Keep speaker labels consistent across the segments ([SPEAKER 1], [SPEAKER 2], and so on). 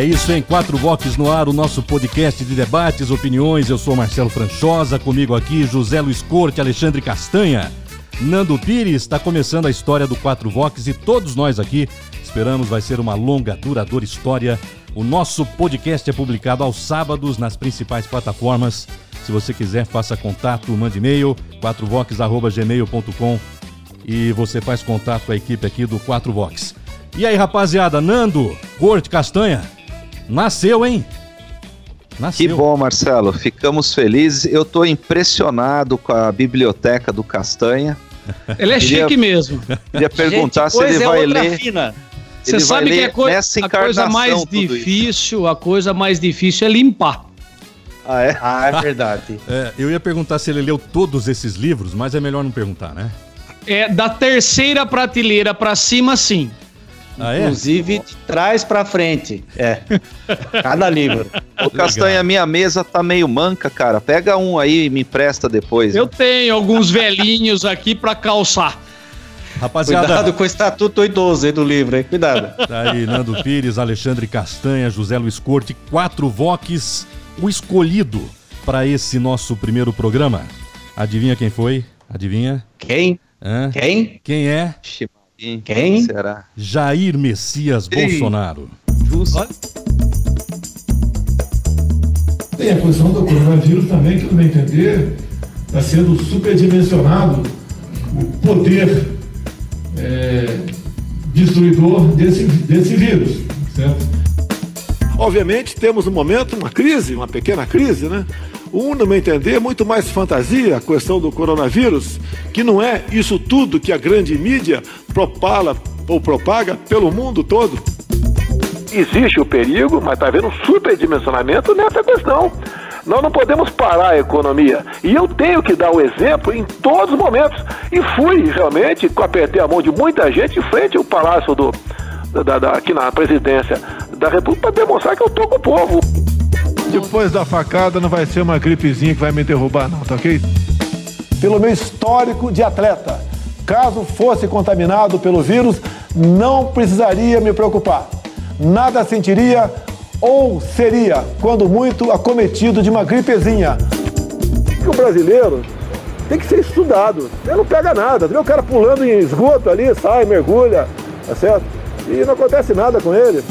[SPEAKER 1] É isso, em Quatro Vox no ar, o nosso podcast de debates, opiniões. Eu sou Marcelo Franchosa, comigo aqui José Luiz Corte, Alexandre Castanha. Nando Pires está começando a história do Quatro Vox e todos nós aqui esperamos vai ser uma longa, duradoura história. O nosso podcast é publicado aos sábados nas principais plataformas. Se você quiser, faça contato, mande e-mail, quatrovox.gmail.com e você faz contato com a equipe aqui do Quatro Vox. E aí, rapaziada, Nando, Corte, Castanha, Nasceu, hein?
[SPEAKER 2] Nasceu. Que bom, Marcelo. Ficamos felizes. Eu estou impressionado com a biblioteca do Castanha.
[SPEAKER 3] Ele é queria, chique mesmo.
[SPEAKER 2] Queria perguntar Gente, se ele é vai ler.
[SPEAKER 3] Fina. Você sabe que a, coi a coisa mais difícil, isso. a coisa mais difícil é limpar.
[SPEAKER 2] Ah, é? Ah, é verdade.
[SPEAKER 1] É, eu ia perguntar se ele leu todos esses livros, mas é melhor não perguntar, né?
[SPEAKER 3] É, da terceira prateleira para cima, sim.
[SPEAKER 2] Ah, é? Inclusive de trás para frente. É. Cada livro. Ô, Castanha, minha mesa tá meio manca, cara. Pega um aí e me empresta depois.
[SPEAKER 3] Eu né? tenho alguns velhinhos aqui para calçar.
[SPEAKER 2] Rapaziada. Cuidado com o estatuto idoso aí do livro, hein? Cuidado.
[SPEAKER 1] Tá aí, Nando Pires, Alexandre Castanha, José Luiz Corte, quatro voques, o escolhido para esse nosso primeiro programa. Adivinha quem foi? Adivinha?
[SPEAKER 2] Quem?
[SPEAKER 1] Hã?
[SPEAKER 2] Quem?
[SPEAKER 1] Quem é?
[SPEAKER 2] Quem? Quem
[SPEAKER 1] será? Jair Messias Ei. Bolsonaro.
[SPEAKER 4] Justo. Tem a questão do coronavírus também, que, no meu entender, está sendo superdimensionado o poder é, destruidor desse, desse vírus, certo? Obviamente, temos um momento, uma crise, uma pequena crise, né? Um, no meu entender, é muito mais fantasia a questão do coronavírus, que não é isso tudo que a grande mídia propala ou propaga pelo mundo todo.
[SPEAKER 5] Existe o perigo, mas está havendo um superdimensionamento nessa questão. Nós não podemos parar a economia. E eu tenho que dar o exemplo em todos os momentos. E fui realmente, apertei a mão de muita gente em frente ao Palácio do, da, da, aqui na presidência da República para demonstrar que eu estou com o povo.
[SPEAKER 4] Depois da facada não vai ser uma gripezinha que vai me derrubar, não, tá ok?
[SPEAKER 6] Pelo meu histórico de atleta, caso fosse contaminado pelo vírus, não precisaria me preocupar. Nada sentiria ou seria, quando muito, acometido de uma gripezinha.
[SPEAKER 4] O brasileiro tem que ser estudado. Ele não pega nada. Vê o cara pulando em esgoto ali, sai, mergulha, tá certo? E não acontece nada com ele.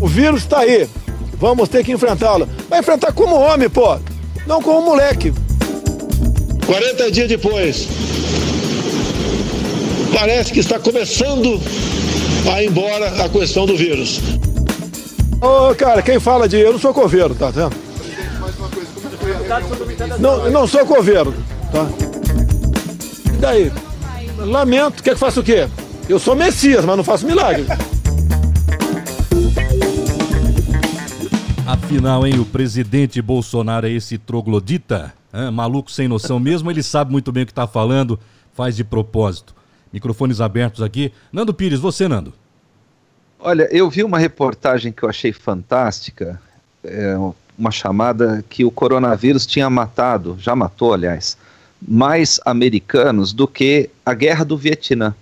[SPEAKER 4] O vírus está aí. Vamos ter que enfrentá-lo. Vai enfrentar como homem, pô. Não como moleque. 40 dias depois, parece que está começando a ir embora a questão do vírus. Ô, oh, cara, quem fala de. Eu não sou coveiro, tá vendo? Não, não sou coveiro, tá? E daí? Lamento, quer que faça o quê? Eu sou Messias, mas não faço milagre.
[SPEAKER 1] Afinal, hein, o presidente Bolsonaro é esse troglodita, maluco sem noção mesmo, ele sabe muito bem o que está falando, faz de propósito. Microfones abertos aqui. Nando Pires, você, Nando.
[SPEAKER 2] Olha, eu vi uma reportagem que eu achei fantástica, é, uma chamada que o coronavírus tinha matado, já matou, aliás, mais americanos do que a guerra do Vietnã.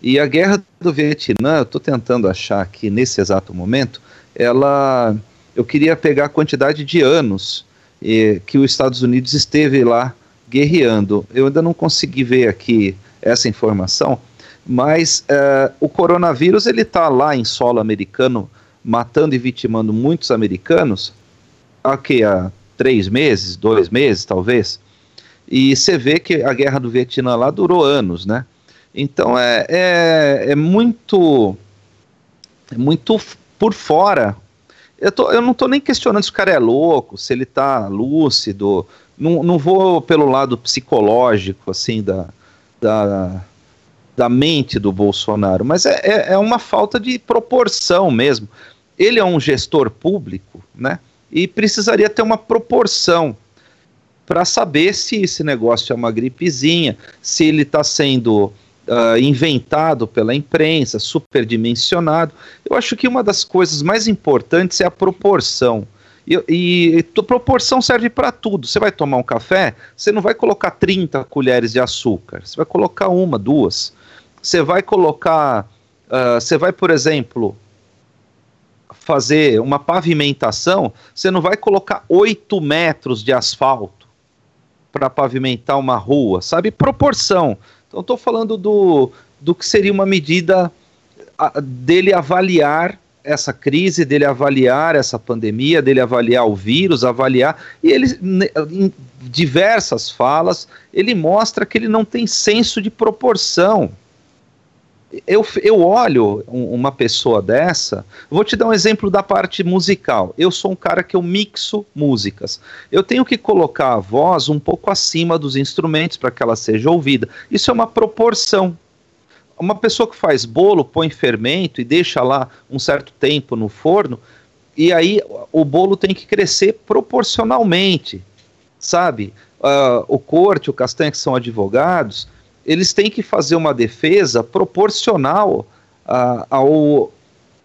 [SPEAKER 2] E a guerra do Vietnã, eu estou tentando achar aqui nesse exato momento, ela eu queria pegar a quantidade de anos eh, que os Estados Unidos esteve lá guerreando. Eu ainda não consegui ver aqui essa informação, mas eh, o coronavírus ele está lá em solo americano, matando e vitimando muitos americanos, aqui há três meses, dois meses talvez, e você vê que a guerra do Vietnã lá durou anos, né? Então é, é, é muito, é muito por fora eu, tô, eu não estou nem questionando se o cara é louco, se ele está lúcido. Não, não vou pelo lado psicológico, assim, da, da, da mente do Bolsonaro, mas é, é, é uma falta de proporção mesmo. ele é um gestor público, né? E precisaria ter uma proporção para saber se esse negócio é uma gripezinha, se ele está sendo uh, inventado pela imprensa, superdimensionado. Eu acho que uma das coisas mais importantes é a proporção. E, e, e proporção serve para tudo. Você vai tomar um café, você não vai colocar 30 colheres de açúcar, você vai colocar uma, duas. Você vai colocar. Uh, você vai, por exemplo, fazer uma pavimentação, você não vai colocar 8 metros de asfalto para pavimentar uma rua, sabe? Proporção. Então, estou falando do, do que seria uma medida dele avaliar essa crise, dele avaliar essa pandemia, dele avaliar o vírus, avaliar. E ele, em diversas falas, ele mostra que ele não tem senso de proporção. Eu, eu olho uma pessoa dessa, vou te dar um exemplo da parte musical. Eu sou um cara que eu mixo músicas. Eu tenho que colocar a voz um pouco acima dos instrumentos para que ela seja ouvida. Isso é uma proporção uma pessoa que faz bolo, põe fermento e deixa lá um certo tempo no forno, e aí o bolo tem que crescer proporcionalmente, sabe? Uh, o Corte, o Castanha, que são advogados, eles têm que fazer uma defesa proporcional ao,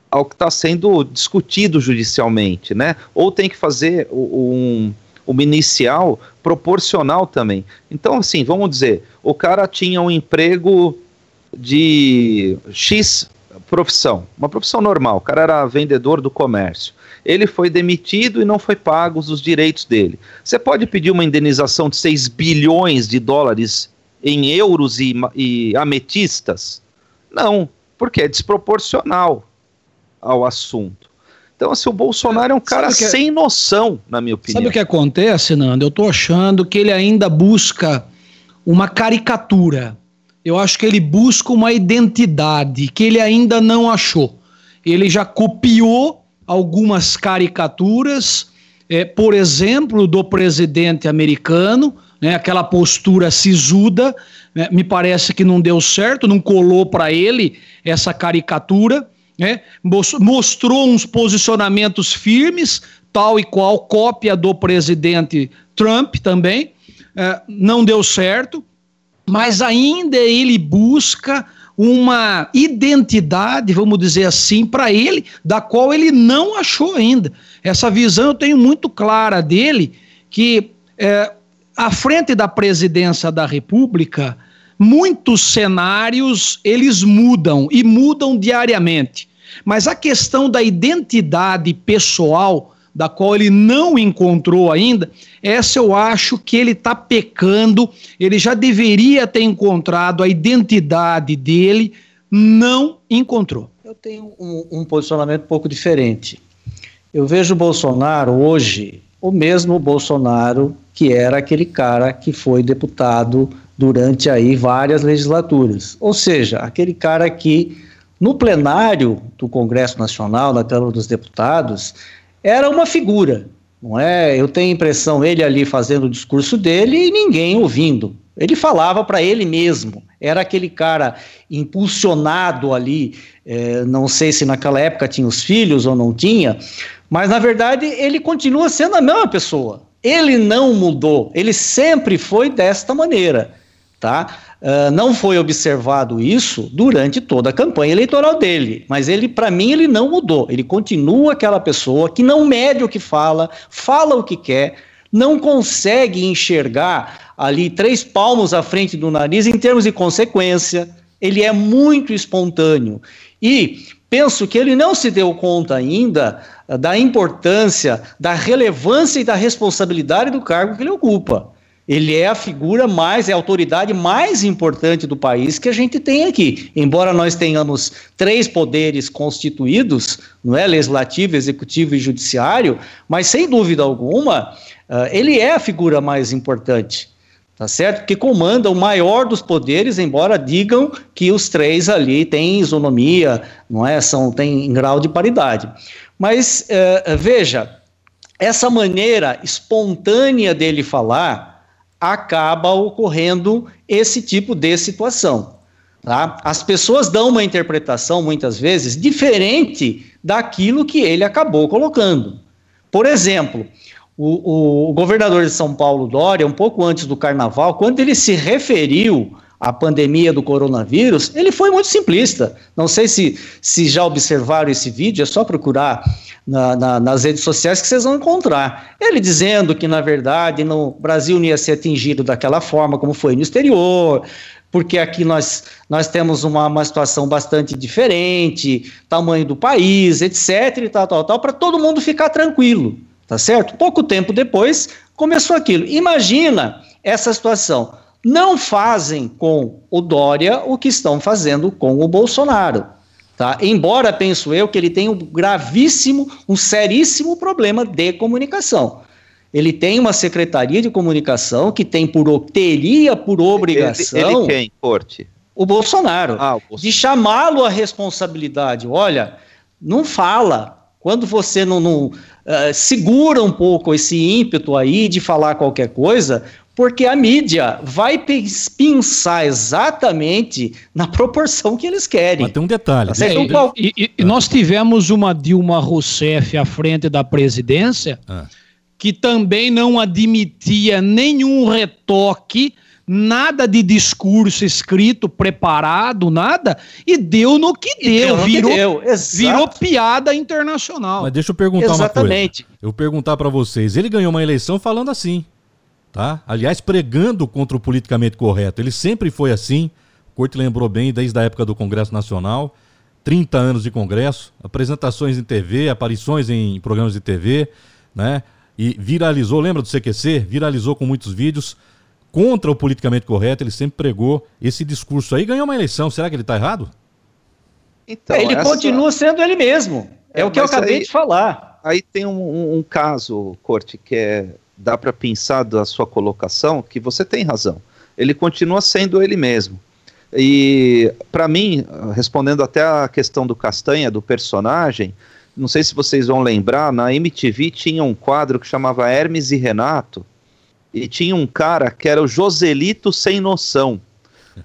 [SPEAKER 2] ao que está sendo discutido judicialmente, né? Ou tem que fazer um, uma inicial proporcional também. Então, assim, vamos dizer, o cara tinha um emprego de X profissão, uma profissão normal, o cara era vendedor do comércio. Ele foi demitido e não foi pagos os direitos dele. Você pode pedir uma indenização de 6 bilhões de dólares em euros e, e ametistas? Não, porque é desproporcional ao assunto. Então, assim, o Bolsonaro é um cara é... sem noção, na minha opinião.
[SPEAKER 3] Sabe o que acontece, Nando? Eu estou achando que ele ainda busca uma caricatura eu acho que ele busca uma identidade que ele ainda não achou. Ele já copiou algumas caricaturas, é, por exemplo, do presidente americano, né, aquela postura sisuda, né, me parece que não deu certo, não colou para ele essa caricatura. Né, mostrou uns posicionamentos firmes, tal e qual cópia do presidente Trump também, é, não deu certo mas ainda ele busca uma identidade, vamos dizer assim, para ele, da qual ele não achou ainda. Essa visão eu tenho muito clara dele, que é, à frente da presidência da República, muitos cenários eles mudam e mudam diariamente. Mas a questão da identidade pessoal da qual ele não encontrou ainda, essa eu acho que ele está pecando, ele já deveria ter encontrado a identidade dele, não encontrou.
[SPEAKER 7] Eu tenho um, um posicionamento um pouco diferente. Eu vejo o Bolsonaro hoje o mesmo Bolsonaro que era aquele cara que foi deputado durante aí várias legislaturas. Ou seja, aquele cara que no plenário do Congresso Nacional, na Câmara dos Deputados, era uma figura, não é? Eu tenho a impressão ele ali fazendo o discurso dele e ninguém ouvindo. Ele falava para ele mesmo. Era aquele cara impulsionado ali. É, não sei se naquela época tinha os filhos ou não tinha, mas na verdade ele continua sendo a mesma pessoa. Ele não mudou. Ele sempre foi desta maneira, tá? Uh, não foi observado isso durante toda a campanha eleitoral dele, mas ele, para mim, ele não mudou. Ele continua aquela pessoa que não mede o que fala, fala o que quer, não consegue enxergar ali três palmos à frente do nariz em termos de consequência. Ele é muito espontâneo e penso que ele não se deu conta ainda uh, da importância, da relevância e da responsabilidade do cargo que ele ocupa. Ele é a figura mais, é a autoridade mais importante do país que a gente tem aqui. Embora nós tenhamos três poderes constituídos, não é legislativo, executivo e judiciário, mas sem dúvida alguma, uh, ele é a figura mais importante. Tá certo? Que comanda o maior dos poderes, embora digam que os três ali têm isonomia, não é? São têm grau de paridade. Mas uh, veja, essa maneira espontânea dele falar, acaba ocorrendo esse tipo de situação. Tá? As pessoas dão uma interpretação, muitas vezes, diferente daquilo que ele acabou colocando. Por exemplo, o, o, governador de São Paulo, Dória, um pouco antes do carnaval, quando ele se referiu à pandemia do coronavírus, ele foi muito simplista. Não sei se, se já observaram esse vídeo, é só procurar na, na, nas redes sociais que vocês vão encontrar. Ele dizendo que, na verdade, no Brasil não ia ser atingido daquela forma como foi no exterior, porque aqui nós, nós temos uma, uma situação bastante diferente, tamanho do país, etc, e tal, tal, tal, para todo mundo ficar tranquilo, tá certo? Pouco tempo depois, começou aquilo. Imagina essa situação. Não fazem com o Dória o que estão fazendo com o Bolsonaro. Tá? Embora penso eu que ele tem um gravíssimo, um seríssimo problema de comunicação. Ele tem uma secretaria de comunicação que tem por teria por obrigação. Ele,
[SPEAKER 2] ele quem, Corte?
[SPEAKER 7] O Bolsonaro. Ah, o Bolsonaro. De chamá-lo à responsabilidade. Olha, não fala. Quando você não, não uh, segura um pouco esse ímpeto aí de falar qualquer coisa, porque a mídia vai pensar exatamente na proporção que eles querem. Mas
[SPEAKER 1] tem um detalhe.
[SPEAKER 3] Tá é, então, e, e, nós tivemos uma Dilma Rousseff à frente da presidência. Ah que também não admitia nenhum retoque, nada de discurso escrito, preparado, nada, e deu no que deu, deu virou, que deu. virou piada internacional.
[SPEAKER 1] Mas deixa eu perguntar Exatamente. uma coisa. Eu perguntar para vocês, ele ganhou uma eleição falando assim, tá? Aliás, pregando contra o politicamente correto. Ele sempre foi assim. O Corte lembrou bem desde a época do Congresso Nacional. 30 anos de Congresso, apresentações em TV, aparições em programas de TV, né? e viralizou, lembra do CQC? Viralizou com muitos vídeos contra o politicamente correto, ele sempre pregou esse discurso aí, ganhou uma eleição. Será que ele está errado?
[SPEAKER 7] Então, ele essa... continua sendo ele mesmo. É, é o que eu acabei aí, de falar.
[SPEAKER 2] Aí tem um, um, um caso, Corte, que é dá para pensar da sua colocação que você tem razão. Ele continua sendo ele mesmo. E para mim, respondendo até a questão do Castanha, do personagem, não sei se vocês vão lembrar, na MTV tinha um quadro que chamava Hermes e Renato, e tinha um cara que era o Joselito sem noção.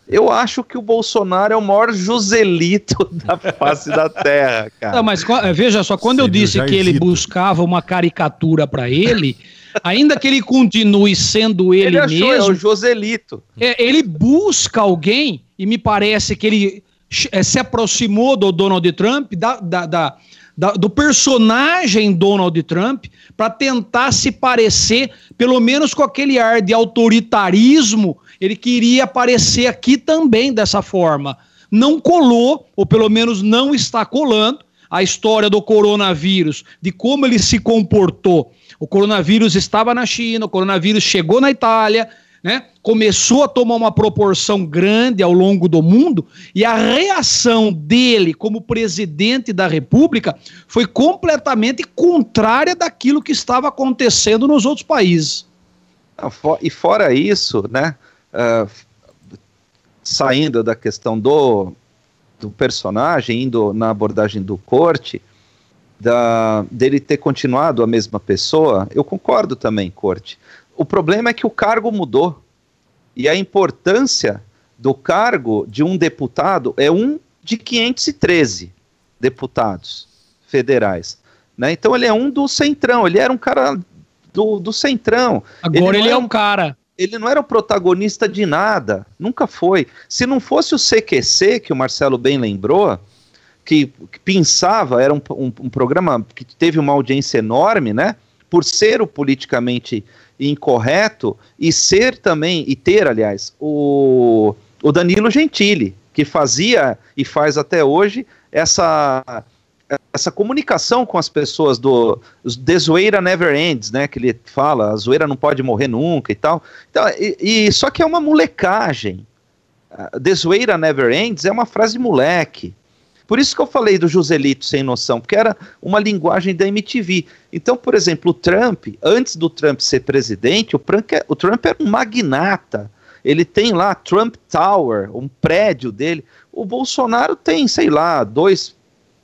[SPEAKER 2] Eu acho que o Bolsonaro é o maior Joselito da face da terra, cara.
[SPEAKER 3] Não, mas veja só, quando eu disse que ele buscava uma caricatura para ele, ainda que ele continue sendo ele, ele achou, mesmo,
[SPEAKER 2] é o Joselito.
[SPEAKER 3] É, ele busca alguém e me parece que ele é, se aproximou do Donald Trump da, da, da da, do personagem Donald Trump para tentar se parecer, pelo menos com aquele ar de autoritarismo, ele queria aparecer aqui também dessa forma. Não colou, ou pelo menos não está colando, a história do coronavírus, de como ele se comportou. O coronavírus estava na China, o coronavírus chegou na Itália, né, começou a tomar uma proporção grande ao longo do mundo e a reação dele como presidente da República foi completamente contrária daquilo que estava acontecendo nos outros países.
[SPEAKER 2] E fora isso, né, uh, saindo da questão do, do personagem, indo na abordagem do corte, da, dele ter continuado a mesma pessoa, eu concordo também, corte. O problema é que o cargo mudou. E a importância do cargo de um deputado é um de 513 deputados federais. Né? Então ele é um do centrão, ele era um cara do, do centrão.
[SPEAKER 3] Agora ele, ele é um cara.
[SPEAKER 2] Ele não era o protagonista de nada, nunca foi. Se não fosse o CQC, que o Marcelo bem lembrou, que, que pensava, era um, um, um programa que teve uma audiência enorme, né? Por ser o politicamente incorreto e ser também, e ter, aliás, o, o Danilo Gentili, que fazia e faz até hoje essa essa comunicação com as pessoas do The Zoeira Never Ends, né, que ele fala, a zoeira não pode morrer nunca e tal. Então, e, e só que é uma molecagem. The Zoeira Never Ends é uma frase de moleque. Por isso que eu falei do Joselito sem noção, porque era uma linguagem da MTV. Então, por exemplo, o Trump, antes do Trump ser presidente, o Trump, é, o Trump era um magnata. Ele tem lá Trump Tower, um prédio dele. O Bolsonaro tem, sei lá, dois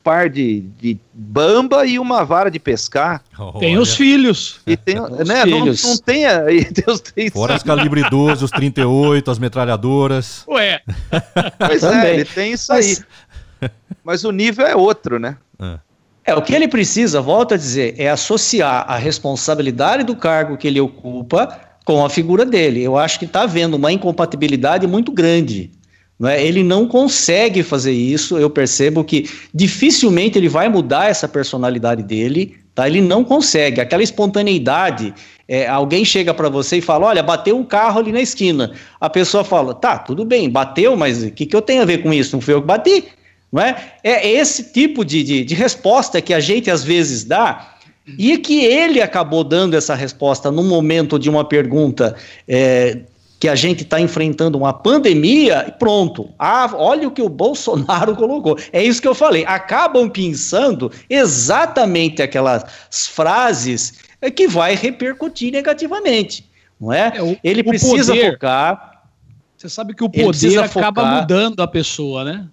[SPEAKER 2] par de, de bamba e uma vara de pescar.
[SPEAKER 3] Tem os filhos.
[SPEAKER 2] E tem, né, filhos. Não, não tem, aí Deus
[SPEAKER 1] tem Fora as calibre 12, os 38, as metralhadoras.
[SPEAKER 3] Ué.
[SPEAKER 2] Pois é, ele tem isso aí. Mas o nível é outro, né?
[SPEAKER 7] É. É, o que ele precisa, volto a dizer, é associar a responsabilidade do cargo que ele ocupa com a figura dele. Eu acho que está havendo uma incompatibilidade muito grande. Não é? Ele não consegue fazer isso. Eu percebo que dificilmente ele vai mudar essa personalidade dele. Tá? Ele não consegue. Aquela espontaneidade. É, alguém chega para você e fala: Olha, bateu um carro ali na esquina. A pessoa fala: Tá, tudo bem, bateu, mas o que, que eu tenho a ver com isso? Não fui eu que bati. Não é? é esse tipo de, de, de resposta que a gente às vezes dá e que ele acabou dando essa resposta no momento de uma pergunta é, que a gente está enfrentando uma pandemia e pronto. Ah, olha o que o Bolsonaro colocou. É isso que eu falei. Acabam pensando exatamente aquelas frases que vai repercutir negativamente. Não é? é o, ele precisa poder, focar.
[SPEAKER 3] Você sabe que o poder acaba focar. mudando a pessoa, né?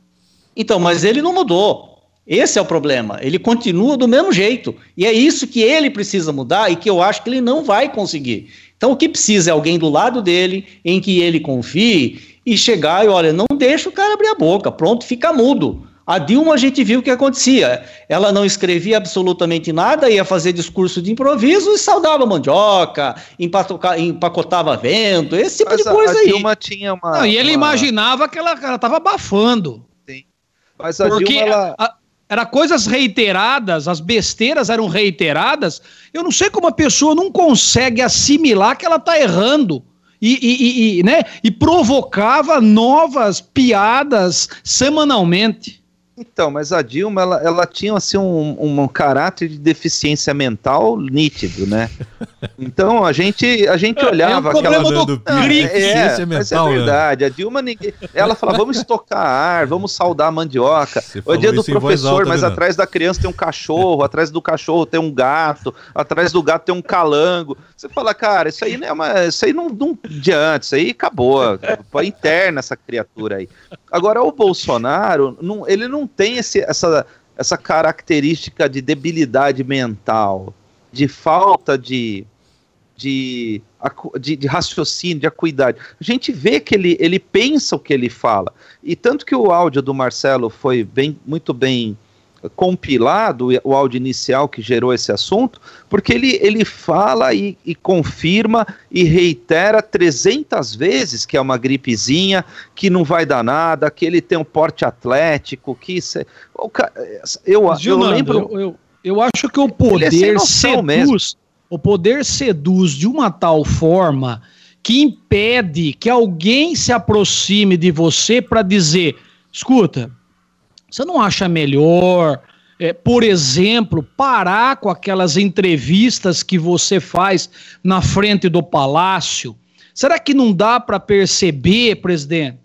[SPEAKER 7] Então, mas ele não mudou. Esse é o problema. Ele continua do mesmo jeito. E é isso que ele precisa mudar e que eu acho que ele não vai conseguir. Então, o que precisa é alguém do lado dele, em que ele confie, e chegar e olha, não deixa o cara abrir a boca, pronto, fica mudo. A Dilma a gente viu o que acontecia. Ela não escrevia absolutamente nada, ia fazer discurso de improviso e saudava mandioca, empacotava vento, esse tipo Mas de coisa a, a aí.
[SPEAKER 2] Dilma tinha uma.
[SPEAKER 3] Não, e ele uma... imaginava que ela estava abafando. Mas a Porque Dilma, ela... a, era coisas reiteradas, as besteiras eram reiteradas. Eu não sei como a pessoa não consegue assimilar que ela está errando. E, e, e, né? e provocava novas piadas semanalmente.
[SPEAKER 2] Então, mas a Dilma, ela, ela tinha assim um, um, caráter de deficiência mental nítido, né? Então a gente a gente olhava é, é aquela
[SPEAKER 3] do, do
[SPEAKER 2] é, é, mas é né? verdade. A Dilma ninguém, ela fala vamos estocar ar, vamos saudar a mandioca. O dia do professor, alta, mas né? atrás da criança tem um cachorro, atrás do cachorro tem um gato, atrás do gato tem um calango. Você fala, cara, isso aí não é uma, isso aí não, não adianta, isso aí acabou, foi interna essa criatura aí. Agora o Bolsonaro, não, ele não tem esse, essa, essa característica de debilidade mental, de falta de, de, de, de, raciocínio, de acuidade. A gente vê que ele, ele pensa o que ele fala. E tanto que o áudio do Marcelo foi bem, muito bem compilado, o áudio inicial que gerou esse assunto, porque ele, ele fala e, e, confirma e reitera 300 vezes que é uma gripezinha, que não vai dar nada, que ele tem um porte atlético, que isso é, eu,
[SPEAKER 3] eu lembro... Eu, eu, eu, acho que o é poder é seduz, mesmo. o poder seduz de uma tal forma que impede que alguém se aproxime de você para dizer, escuta, você não acha melhor, é, por exemplo, parar com aquelas entrevistas que você faz na frente do palácio? Será que não dá para perceber, presidente,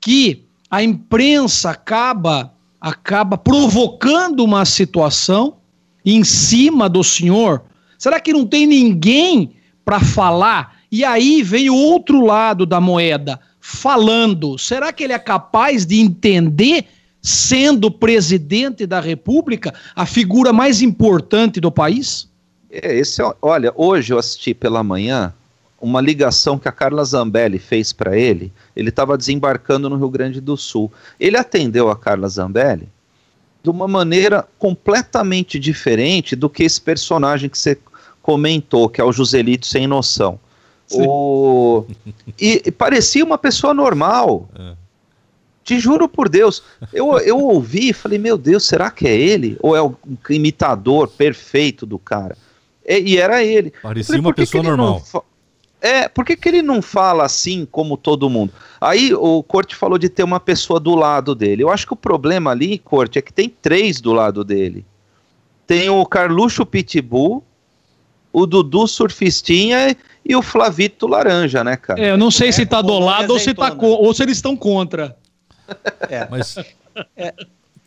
[SPEAKER 3] que a imprensa acaba acaba provocando uma situação em cima do senhor? Será que não tem ninguém para falar? E aí vem o outro lado da moeda, falando. Será que ele é capaz de entender sendo presidente da República, a figura mais importante do país?
[SPEAKER 2] É, esse, é olha, hoje eu assisti pela manhã uma ligação que a Carla Zambelli fez para ele. Ele estava desembarcando no Rio Grande do Sul. Ele atendeu a Carla Zambelli de uma maneira completamente diferente do que esse personagem que você comentou, que é o Joselito sem noção. O... E, e, parecia uma pessoa normal. É. Te juro por Deus. Eu, eu ouvi e falei, meu Deus, será que é ele? Ou é o imitador perfeito do cara? E, e era ele.
[SPEAKER 1] Parecia falei, uma pessoa normal.
[SPEAKER 2] É, por que, que ele não fala assim como todo mundo? Aí o Corte falou de ter uma pessoa do lado dele. Eu acho que o problema ali, Corte, é que tem três do lado dele. Tem o Carluxo Pitbull, o Dudu Surfistinha e o Flavito Laranja, né, cara?
[SPEAKER 3] É, eu não sei é, se tá do lado ou se, tá ou se eles estão contra.
[SPEAKER 7] É. Mas... É,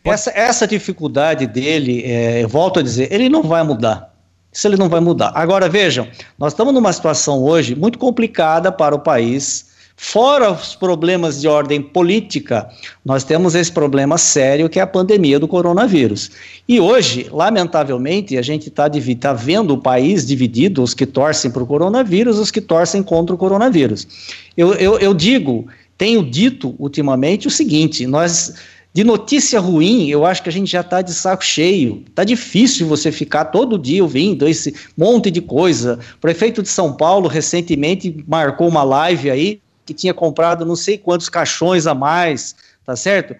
[SPEAKER 7] essa, essa dificuldade dele, é, eu volto a dizer, ele não vai mudar. Isso ele não vai mudar. Agora vejam, nós estamos numa situação hoje muito complicada para o país, Fora os problemas de ordem política, nós temos esse problema sério que é a pandemia do coronavírus. E hoje, lamentavelmente, a gente está tá vendo o país dividido, os que torcem para o coronavírus, os que torcem contra o coronavírus. Eu, eu, eu digo, tenho dito ultimamente o seguinte: nós de notícia ruim, eu acho que a gente já está de saco cheio. Tá difícil você ficar todo dia ouvindo esse monte de coisa. O prefeito de São Paulo recentemente marcou uma live aí que tinha comprado não sei quantos caixões a mais, tá certo?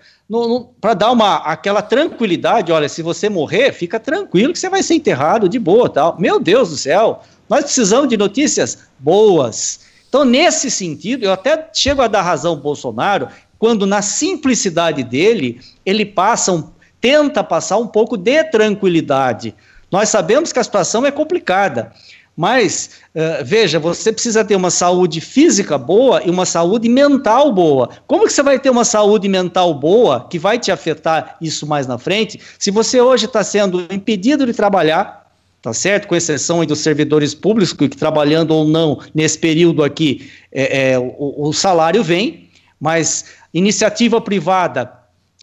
[SPEAKER 7] Para dar uma aquela tranquilidade, olha, se você morrer, fica tranquilo que você vai ser enterrado de boa, tal. Meu Deus do céu, nós precisamos de notícias boas. Então, nesse sentido, eu até chego a dar razão ao Bolsonaro quando na simplicidade dele, ele passa um, tenta passar um pouco de tranquilidade. Nós sabemos que a situação é complicada, mas, uh, veja, você precisa ter uma saúde física boa e uma saúde mental boa. Como que você vai ter uma saúde mental boa que vai te afetar isso mais na frente, se você hoje está sendo impedido de trabalhar, tá certo? Com exceção dos servidores públicos que trabalhando ou não nesse período aqui, é, é o, o, salário vem, mas iniciativa privada,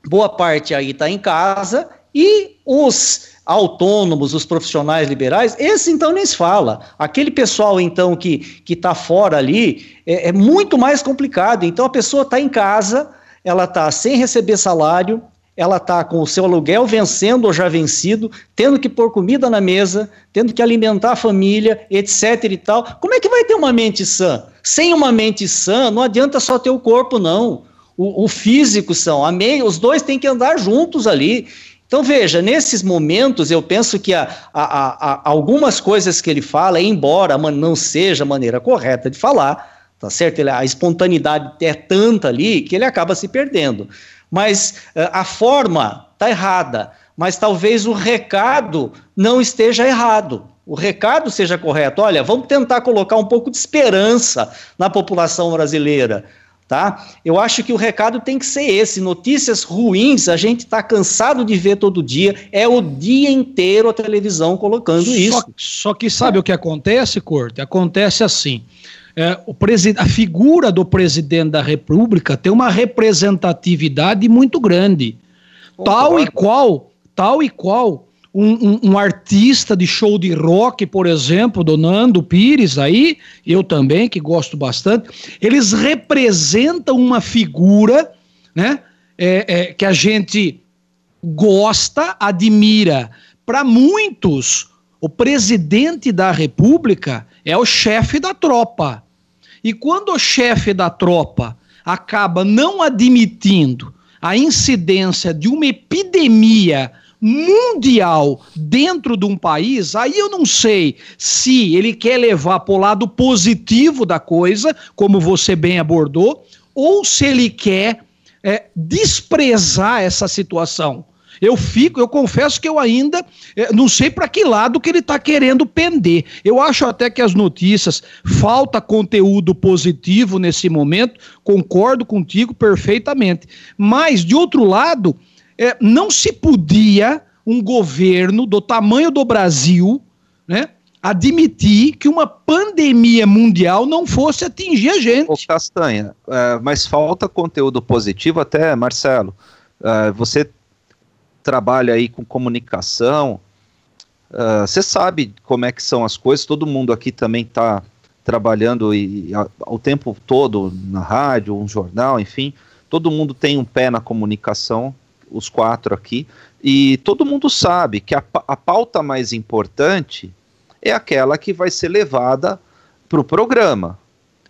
[SPEAKER 7] boa parte aí está em casa e os autônomos, os profissionais liberais, esse então nem se fala. Aquele pessoal então que que está fora ali é, é, muito mais complicado. Então a pessoa está em casa, ela está sem receber salário, ela está com o seu aluguel vencendo ou já vencido, tendo que pôr comida na mesa, tendo que alimentar a família, etc e tal. Como é que vai ter uma mente sã? Sem uma mente sã, não adianta só ter o corpo, não. O, o físico são, a os dois têm que andar juntos ali. Então, veja, nesses momentos, eu penso que a, a, a, algumas coisas que ele fala, embora não seja a maneira correta de falar, tá certo? Ele, a espontaneidade é tanta ali que ele acaba se perdendo. Mas uh, a forma está errada, mas talvez o recado não esteja errado. O recado seja correto. Olha, vamos tentar colocar um pouco de esperança na população brasileira tá? Eu acho que o recado tem que ser esse. Notícias ruins a gente está cansado de ver todo dia. É o dia inteiro a televisão colocando
[SPEAKER 3] só,
[SPEAKER 7] isso.
[SPEAKER 3] Só que sabe o que acontece, Corte? Acontece assim. É, o a figura do presidente da República tem uma representatividade muito grande. Tal e qual, tal e qual um, um, um, artista de show de rock, por exemplo, do Nando Pires aí, eu também, que gosto bastante, eles representam uma figura né, é, é, que a gente gosta, admira. Para muitos, o presidente da República é o chefe da tropa. E quando o chefe da tropa acaba não admitindo a incidência de uma epidemia mundial dentro de um país, aí eu não sei se ele quer levar para o lado positivo da coisa, como você bem abordou, ou se ele quer é, desprezar essa situação. Eu fico, eu confesso que eu ainda é, não sei para que lado que ele está querendo pender. Eu acho até que as notícias falta conteúdo positivo nesse momento. Concordo contigo perfeitamente. Mas de outro lado, é, não se podia um governo do tamanho do Brasil, né, admitir que uma pandemia mundial não fosse atingir a gente. Ô
[SPEAKER 2] Castanha, é, mas falta conteúdo positivo até, Marcelo. É, você trabalha aí com comunicação, você sabe como é que são as coisas, todo mundo aqui também está trabalhando e, a, o tempo todo na rádio, um jornal, enfim, todo mundo tem um pé na comunicação, os quatro aqui, e todo mundo sabe que a, a pauta mais importante é aquela que vai ser levada para o programa.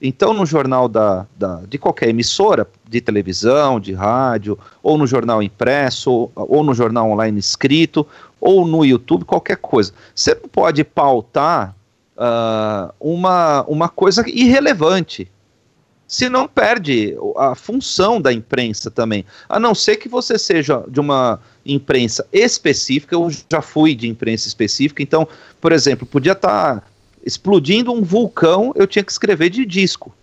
[SPEAKER 2] Então, no jornal da, da, de qualquer emissora, de televisão, de rádio, ou no jornal impresso, ou, ou no jornal online escrito, ou no YouTube, qualquer coisa. Você não pode pautar uh, uma, uma coisa irrelevante se não perde a função da imprensa também. A não ser que você seja de uma imprensa específica, eu já fui de imprensa específica, então, por exemplo, podia estar tá explodindo um vulcão, eu tinha que escrever de disco.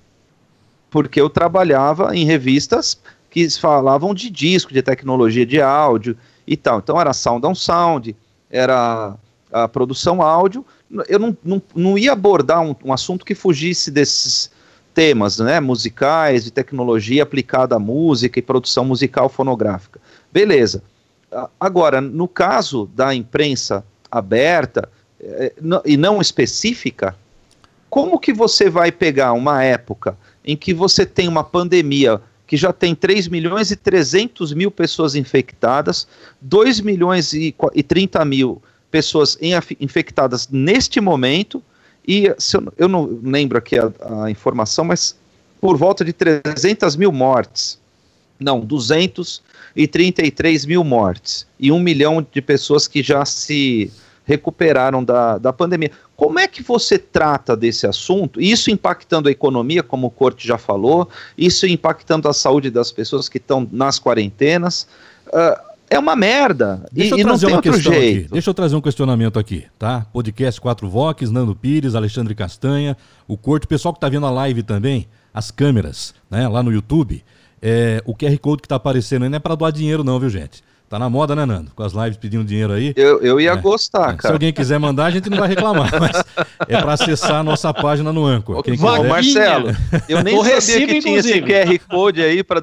[SPEAKER 2] Porque eu trabalhava em revistas que falavam de disco, de tecnologia de áudio e tal. Então era Sound on Sound, era a produção áudio. Eu não, não, não ia abordar um, um assunto que fugisse desses temas né, musicais, de tecnologia aplicada à música e produção musical fonográfica. Beleza. Agora, no caso da imprensa aberta e não específica, como que você vai pegar uma época em que você tem uma pandemia que já tem 3 milhões e 300 mil pessoas infectadas, 2 milhões e 30 mil pessoas infectadas neste momento, e eu, eu, não lembro aqui a, a, informação, mas por volta de 300 mil mortes. Não, 233 mil mortes. E um milhão de pessoas que já se recuperaram da, da pandemia. Como é que você trata desse assunto? Isso impactando a economia, como o Corte já falou, isso impactando a saúde das pessoas que estão nas quarentenas. Uh, é uma merda.
[SPEAKER 1] Deixa e, eu trazer uma questão jeito. aqui. Deixa eu trazer um questionamento aqui, tá? Podcast Quatro Vox, Nando Pires, Alexandre Castanha, o Corte, o pessoal que está vendo a live também, as câmeras, né, lá no YouTube. É, o QR Code que está aparecendo aí não é para doar dinheiro não, viu, gente? Tá na moda, né, Nando? Com as lives pedindo dinheiro aí.
[SPEAKER 2] Eu, eu ia é. gostar, é. cara.
[SPEAKER 1] Se alguém quiser mandar, a gente não vai reclamar, mas é para acessar a nossa página no Anchor.
[SPEAKER 2] Quem quiser... Marcelo, eu nem o sabia que tinha esse QR Code aí para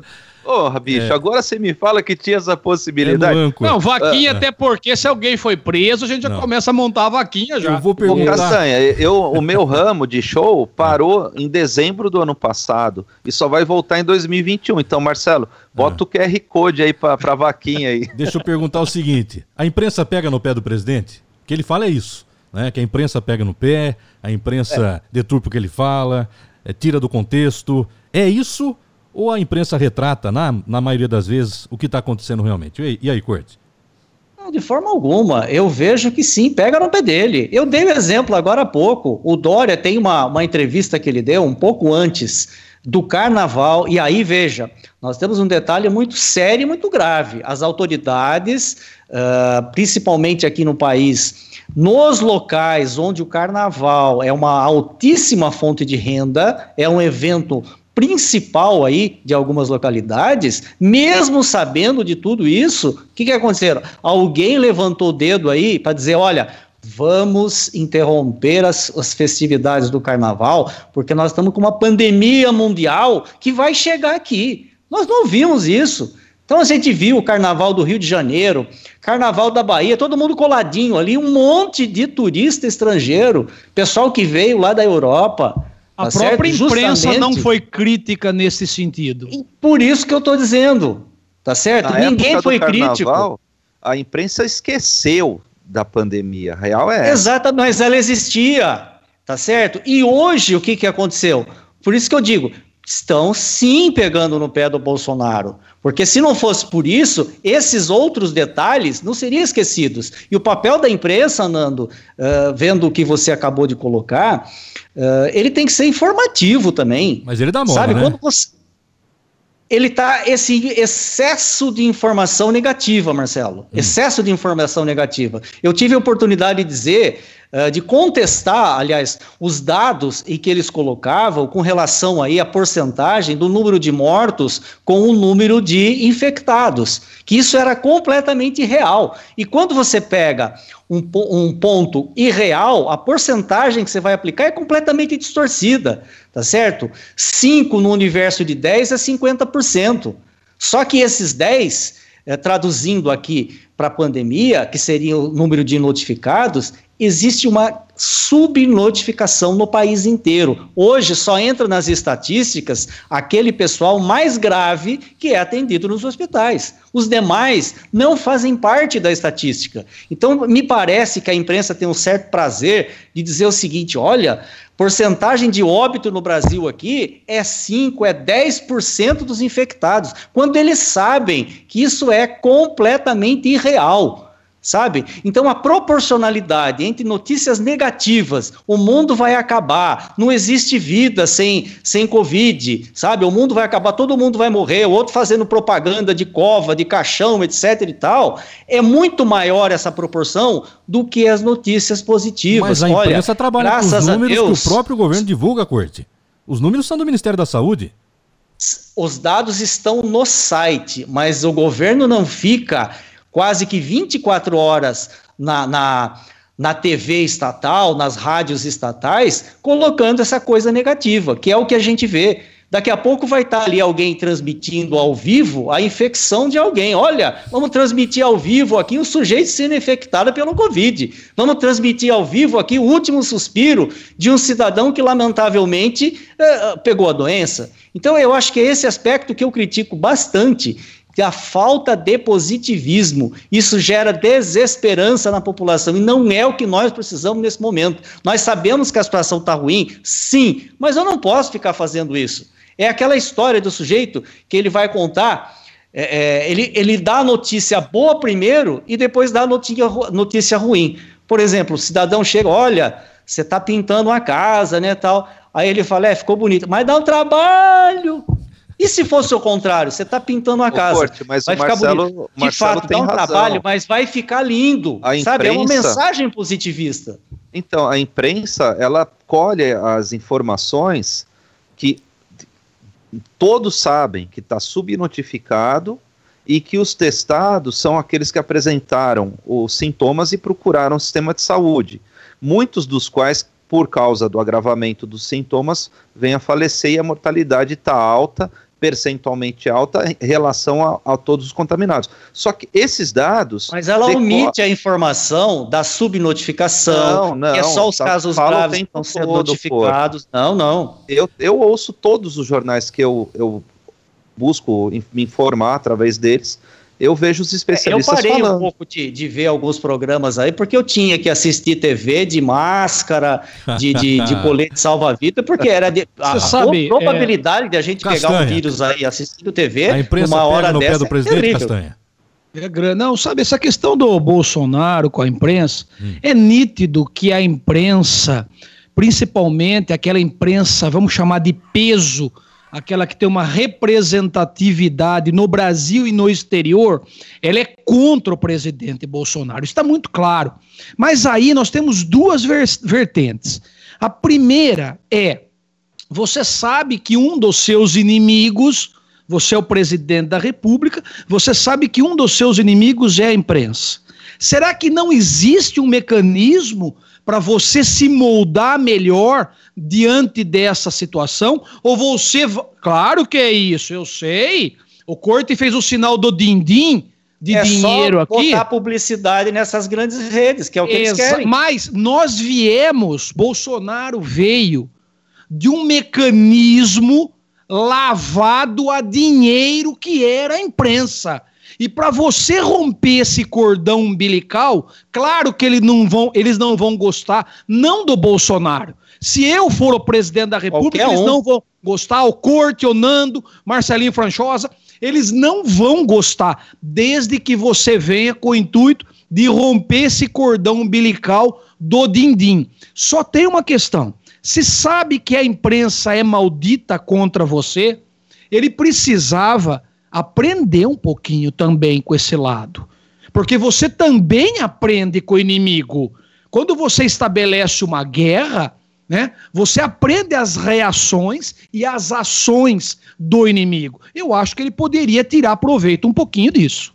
[SPEAKER 2] Porra, bicho, é. agora você me fala que tinha essa possibilidade. É
[SPEAKER 3] não, vaquinha, ah, até porque se alguém foi preso, a gente já não. começa a montar a vaquinha já.
[SPEAKER 2] Eu vou perguntar. Ô, Castanha, eu, o meu ramo de show parou em dezembro do ano passado e só vai voltar em 2021. Então, Marcelo, bota é. o QR Code aí pra, pra vaquinha aí.
[SPEAKER 1] Deixa eu perguntar o seguinte: a imprensa pega no pé do presidente? O que ele fala é isso. Né, que a imprensa pega no pé, a imprensa é. deturpa o que ele fala, é, tira do contexto. É isso ou a imprensa retrata, na, na maioria das vezes, o que está acontecendo realmente? E, e aí, Corte?
[SPEAKER 7] De forma alguma. Eu vejo que sim, pega no pé dele. Eu dei o um exemplo agora há pouco. O Dória tem uma, uma entrevista que ele deu um pouco antes do carnaval, e aí veja, nós temos um detalhe muito sério e muito grave. As autoridades, uh, principalmente aqui no país, nos locais onde o carnaval é uma altíssima fonte de renda, é um evento principal aí de algumas localidades, mesmo sabendo de tudo isso, o que, que aconteceu? Alguém levantou o dedo aí para dizer: olha, vamos interromper as, as, festividades do carnaval, porque nós estamos com uma pandemia mundial que vai chegar aqui. Nós não vimos isso. Então a gente viu o carnaval do Rio de Janeiro, carnaval da Bahia, todo mundo coladinho ali, um monte de turista estrangeiro, pessoal que veio lá da Europa.
[SPEAKER 3] A tá própria certo? imprensa Justamente, não foi crítica nesse sentido.
[SPEAKER 7] Por isso que eu estou dizendo, tá certo?
[SPEAKER 2] Na Ninguém foi carnaval, crítico. A imprensa esqueceu da pandemia. A real é
[SPEAKER 7] Exato, mas ela existia, tá certo? E hoje o que, que aconteceu? Por isso que eu digo, estão sim pegando no pé do Bolsonaro. Porque se não fosse por isso, esses outros detalhes não seriam esquecidos. E o papel da imprensa, Nando, uh, vendo o que você acabou de colocar, uh, ele tem que ser informativo também.
[SPEAKER 1] Mas ele dá moda, Sabe, né? quando você
[SPEAKER 7] ele tá esse excesso de informação negativa, Marcelo. Hum. Excesso de informação negativa. Eu tive a oportunidade de dizer eh, de contestar, aliás, os dados em que eles colocavam com relação aí à porcentagem do número de mortos com o número de infectados, que isso era completamente irreal. E quando você pega um, um ponto irreal, a porcentagem que você vai aplicar é completamente distorcida, tá certo? 5 no universo de 10 é 50%. Só que esses 10, é, eh, traduzindo aqui para a pandemia, que seria o número de notificados, existe uma subnotificação no país inteiro. Hoje só entra nas estatísticas aquele pessoal mais grave que é atendido nos hospitais. Os demais não fazem parte da estatística. Então, me parece que a imprensa tem um certo prazer de dizer o seguinte: olha, porcentagem de óbito no Brasil aqui é 5, é 10% dos infectados, quando eles sabem que isso é completamente irreal sabe? Então a proporcionalidade entre notícias negativas, o mundo vai acabar, não existe vida sem sem covid, sabe? O mundo vai acabar, todo mundo vai morrer, o outro fazendo propaganda de cova, de caixão, etc e tal, é muito maior essa proporção do que as notícias positivas.
[SPEAKER 1] Mas a imprensa Olha, trabalha com os números Deus, que o próprio governo divulga, Corte. Os números são do Ministério da Saúde.
[SPEAKER 7] Os dados estão no site, mas o governo não fica quase que 24 horas na, na, na TV estatal, nas rádios estatais, colocando essa coisa negativa, que é o que a gente vê. Daqui a pouco vai estar ali alguém transmitindo ao vivo a infecção de alguém. Olha, vamos transmitir ao vivo aqui o sujeito sendo infectado pelo Covid. Vamos transmitir ao vivo aqui o último suspiro de um cidadão que, lamentavelmente, eh, pegou a doença. Então, eu acho que é esse aspecto que eu critico bastante a falta de positivismo. Isso gera desesperança na população e não é o que nós precisamos nesse momento. Nós sabemos que a situação está ruim, sim, mas eu não posso ficar fazendo isso. É aquela história do sujeito que ele vai contar. É, é, ele, ele dá a notícia boa primeiro e depois dá a notícia, notícia ruim. Por exemplo, o cidadão chega, olha, você está pintando uma casa, né, tal. Aí ele fala, é, ficou bonito, mas dá um trabalho. E se fosse o contrário, você está pintando uma casa,
[SPEAKER 2] Corte, mas
[SPEAKER 7] vai
[SPEAKER 2] o
[SPEAKER 7] ficar
[SPEAKER 2] Marcelo,
[SPEAKER 7] bonito. De
[SPEAKER 2] Marcelo
[SPEAKER 7] fato,
[SPEAKER 2] tem
[SPEAKER 7] dá um
[SPEAKER 2] razão.
[SPEAKER 7] trabalho, mas vai ficar lindo.
[SPEAKER 2] A
[SPEAKER 7] sabe? É uma mensagem positivista.
[SPEAKER 2] Então, a imprensa, ela colhe as informações que todos sabem que está subnotificado e que os testados são aqueles que apresentaram os sintomas e procuraram o sistema de saúde. Muitos dos quais, por causa do agravamento dos sintomas, vêm a falecer e a mortalidade está alta, percentualmente alta, em relação a, a todos os contaminados. Só que esses dados.
[SPEAKER 7] Mas ela
[SPEAKER 2] deco-
[SPEAKER 7] omite a informação da subnotificação,
[SPEAKER 2] Não, não,
[SPEAKER 7] que é só os
[SPEAKER 2] tá-
[SPEAKER 7] casos graves que estão sendo notificados. Não, não.
[SPEAKER 2] eu, eu ouço todos os jornais que eu, eu busco me informar através deles. Eu vejo os
[SPEAKER 7] É, Eu
[SPEAKER 2] especialistas
[SPEAKER 7] parei um
[SPEAKER 2] falando.
[SPEAKER 7] pouco de, de ver alguns programas aí, porque eu tinha que assistir TV de máscara, de, de, de colete salva-vida, porque era de, a,
[SPEAKER 3] sabe,
[SPEAKER 7] a probabilidade de a gente pegar um
[SPEAKER 1] Castanha.
[SPEAKER 7] vírus aí assistindo TV
[SPEAKER 1] A imprensa
[SPEAKER 7] numa hora
[SPEAKER 1] no
[SPEAKER 7] dessa
[SPEAKER 1] pé do
[SPEAKER 7] é
[SPEAKER 1] presidente,
[SPEAKER 7] terrível.
[SPEAKER 1] Castanha.
[SPEAKER 3] É grande. Não, sabe, essa questão do Bolsonaro com a imprensa, é nítido que a imprensa, principalmente aquela imprensa, vamos chamar de peso, aquela que tem uma representatividade no Brasil e no exterior, ela é contra o presidente Bolsonaro. Está muito claro. Mas aí nós temos duas vertentes. A primeira é você sabe que um dos seus inimigos, você é o presidente da República, você sabe que um dos seus inimigos é a imprensa. Será que não existe um mecanismo para você se moldar melhor diante dessa situação? Ou você. Claro que é isso, eu sei. O Corte fez o sinal do din-din de
[SPEAKER 7] é
[SPEAKER 3] dinheiro
[SPEAKER 7] só
[SPEAKER 3] aqui.
[SPEAKER 7] botar publicidade nessas grandes redes, que é o que eles
[SPEAKER 3] Exa-
[SPEAKER 7] querem.
[SPEAKER 3] Mas nós viemos, Bolsonaro veio de um mecanismo lavado a dinheiro que era a imprensa. E para você romper esse cordão umbilical, claro que eles não vão, eles não vão gostar, não do Bolsonaro. Se eu for o presidente da República, eles não vão gostar, o Corte, o Nando, Marcelinho Franchosa, eles não vão gostar, desde que você venha com o intuito de romper esse cordão umbilical do din-din. Só tem uma questão: se sabe que a imprensa é maldita contra você, ele precisava aprender um pouquinho também com esse lado. Porque você também aprende com o inimigo. Quando você estabelece uma guerra, né, você aprende as reações e as ações do inimigo. Eu acho que ele poderia tirar proveito um pouquinho disso.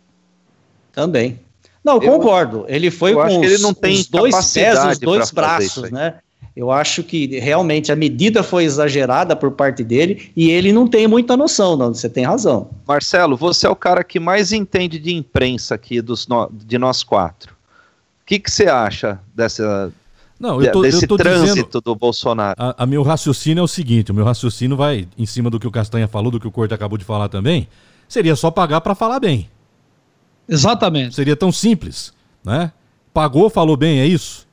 [SPEAKER 7] Também. Não,
[SPEAKER 2] Eu-
[SPEAKER 7] concordo. Ele foi com os,
[SPEAKER 2] ele não tem
[SPEAKER 7] os dois pés, os dois braços, né? Eu acho que realmente a medida foi exagerada por parte dele e ele não tem muita noção, não. Você tem razão.
[SPEAKER 2] Marcelo, você é o cara que mais entende de imprensa aqui dos no- de nós quatro. O que que você acha dessa,
[SPEAKER 1] Não, eu tô,
[SPEAKER 2] desse
[SPEAKER 1] eu tô
[SPEAKER 2] trânsito
[SPEAKER 1] dizendo.
[SPEAKER 2] do Bolsonaro?
[SPEAKER 1] A, a meu raciocínio é o seguinte: o meu raciocínio vai em cima do que o Castanha falou, do que o Corte acabou de falar também. Seria só pagar para falar bem.
[SPEAKER 3] Exatamente.
[SPEAKER 1] Seria tão simples, né? Pagou, falou bem, é isso?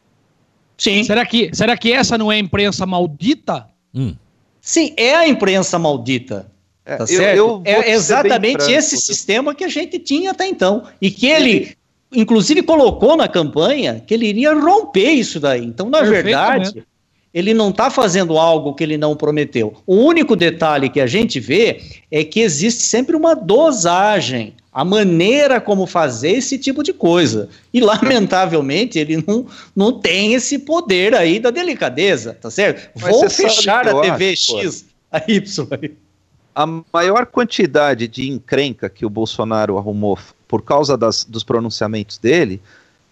[SPEAKER 7] Sim.
[SPEAKER 3] Será que, será que essa não é imprensa maldita?
[SPEAKER 1] Hum.
[SPEAKER 7] Sim, é a imprensa maldita.
[SPEAKER 2] É,
[SPEAKER 7] Tá
[SPEAKER 2] eu-
[SPEAKER 7] certo?
[SPEAKER 2] eu
[SPEAKER 7] é exatamente
[SPEAKER 2] franco,
[SPEAKER 7] esse
[SPEAKER 2] eu-
[SPEAKER 7] sistema que a gente tinha até então. E que ele, inclusive, colocou na campanha que ele iria romper isso daí. Então, na verdade, ele não está fazendo algo que ele não prometeu. O único detalhe que a gente vê é que existe sempre uma dosagem, a maneira como fazer esse tipo de coisa. E, lamentavelmente, ele não, não tem esse poder aí da delicadeza, tá certo?
[SPEAKER 2] Mas
[SPEAKER 7] Vou fechar a TV
[SPEAKER 2] acho.
[SPEAKER 7] X, a Y.
[SPEAKER 2] A maior quantidade de encrenca que o Bolsonaro arrumou por causa das- dos pronunciamentos dele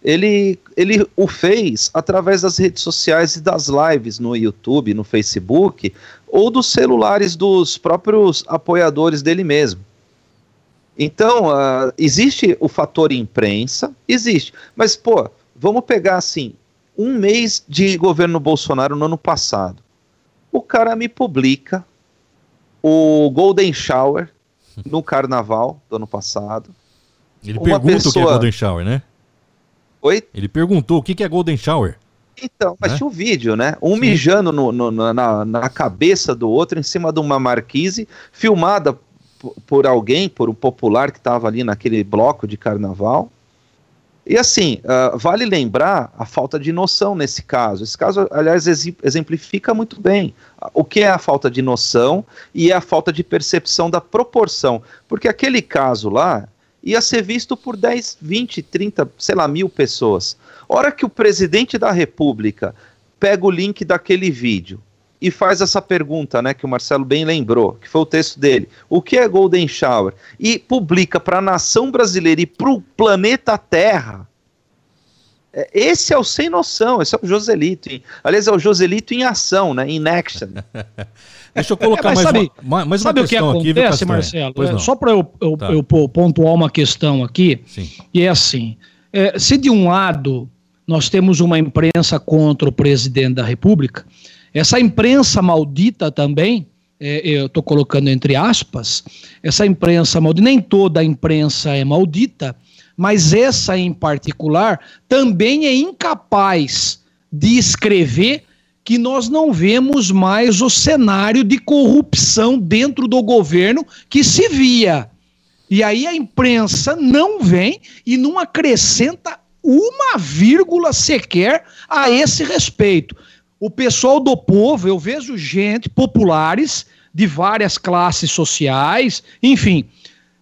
[SPEAKER 2] ele, ele o fez através das redes sociais e das lives no YouTube, no Facebook, ou dos celulares dos próprios apoiadores dele mesmo. Então, uh, existe o fator imprensa, existe. Mas, pô, vamos pegar assim, um mês de governo Bolsonaro no ano passado. O cara me publica o Golden Shower no carnaval do ano passado.
[SPEAKER 1] Ele Uma pergunta pessoa... o que é Golden Shower, né?
[SPEAKER 2] Oi?
[SPEAKER 1] Ele perguntou o que é Golden Shower.
[SPEAKER 2] Então, mas né? tinha um vídeo, né? Um Sim. mijando no, no, na, na cabeça do outro em cima de uma marquise, filmada por alguém, por um popular que estava ali naquele bloco de carnaval. E assim, uh, vale lembrar a falta de noção nesse caso. Esse caso, aliás, exemplifica muito bem o que é a falta de noção e a falta de percepção da proporção. Porque aquele caso lá ia ser visto por 10, 20, 30, sei lá, mil pessoas. Hora que o presidente da República pega o link daquele vídeo e faz essa pergunta, né, que o Marcelo bem lembrou, que foi o texto dele. O que é Golden Shower? E publica para a nação brasileira e para o planeta Terra. É, esse é o sem noção, esse é o Joselito. Em, aliás, é o Joselito em ação, né? In action.
[SPEAKER 1] Deixa eu colocar é, mais,
[SPEAKER 3] sabe,
[SPEAKER 1] uma, mais
[SPEAKER 3] sabe
[SPEAKER 1] uma
[SPEAKER 3] o que acontece,
[SPEAKER 1] aqui,
[SPEAKER 3] Marcelo? É, só para eu, eu, tá. eu, pontuar uma questão aqui, Sim. e é assim: é, se de um lado nós temos uma imprensa contra o presidente da República, essa imprensa maldita também, é, eu estou colocando entre aspas, essa imprensa maldita, nem toda a imprensa é maldita, mas essa em particular também é incapaz de escrever que nós não vemos mais o cenário de corrupção dentro do governo que se via. E aí a imprensa não vem e não acrescenta uma vírgula sequer a esse respeito o pessoal do povo, eu vejo gente, populares, de várias classes sociais, enfim,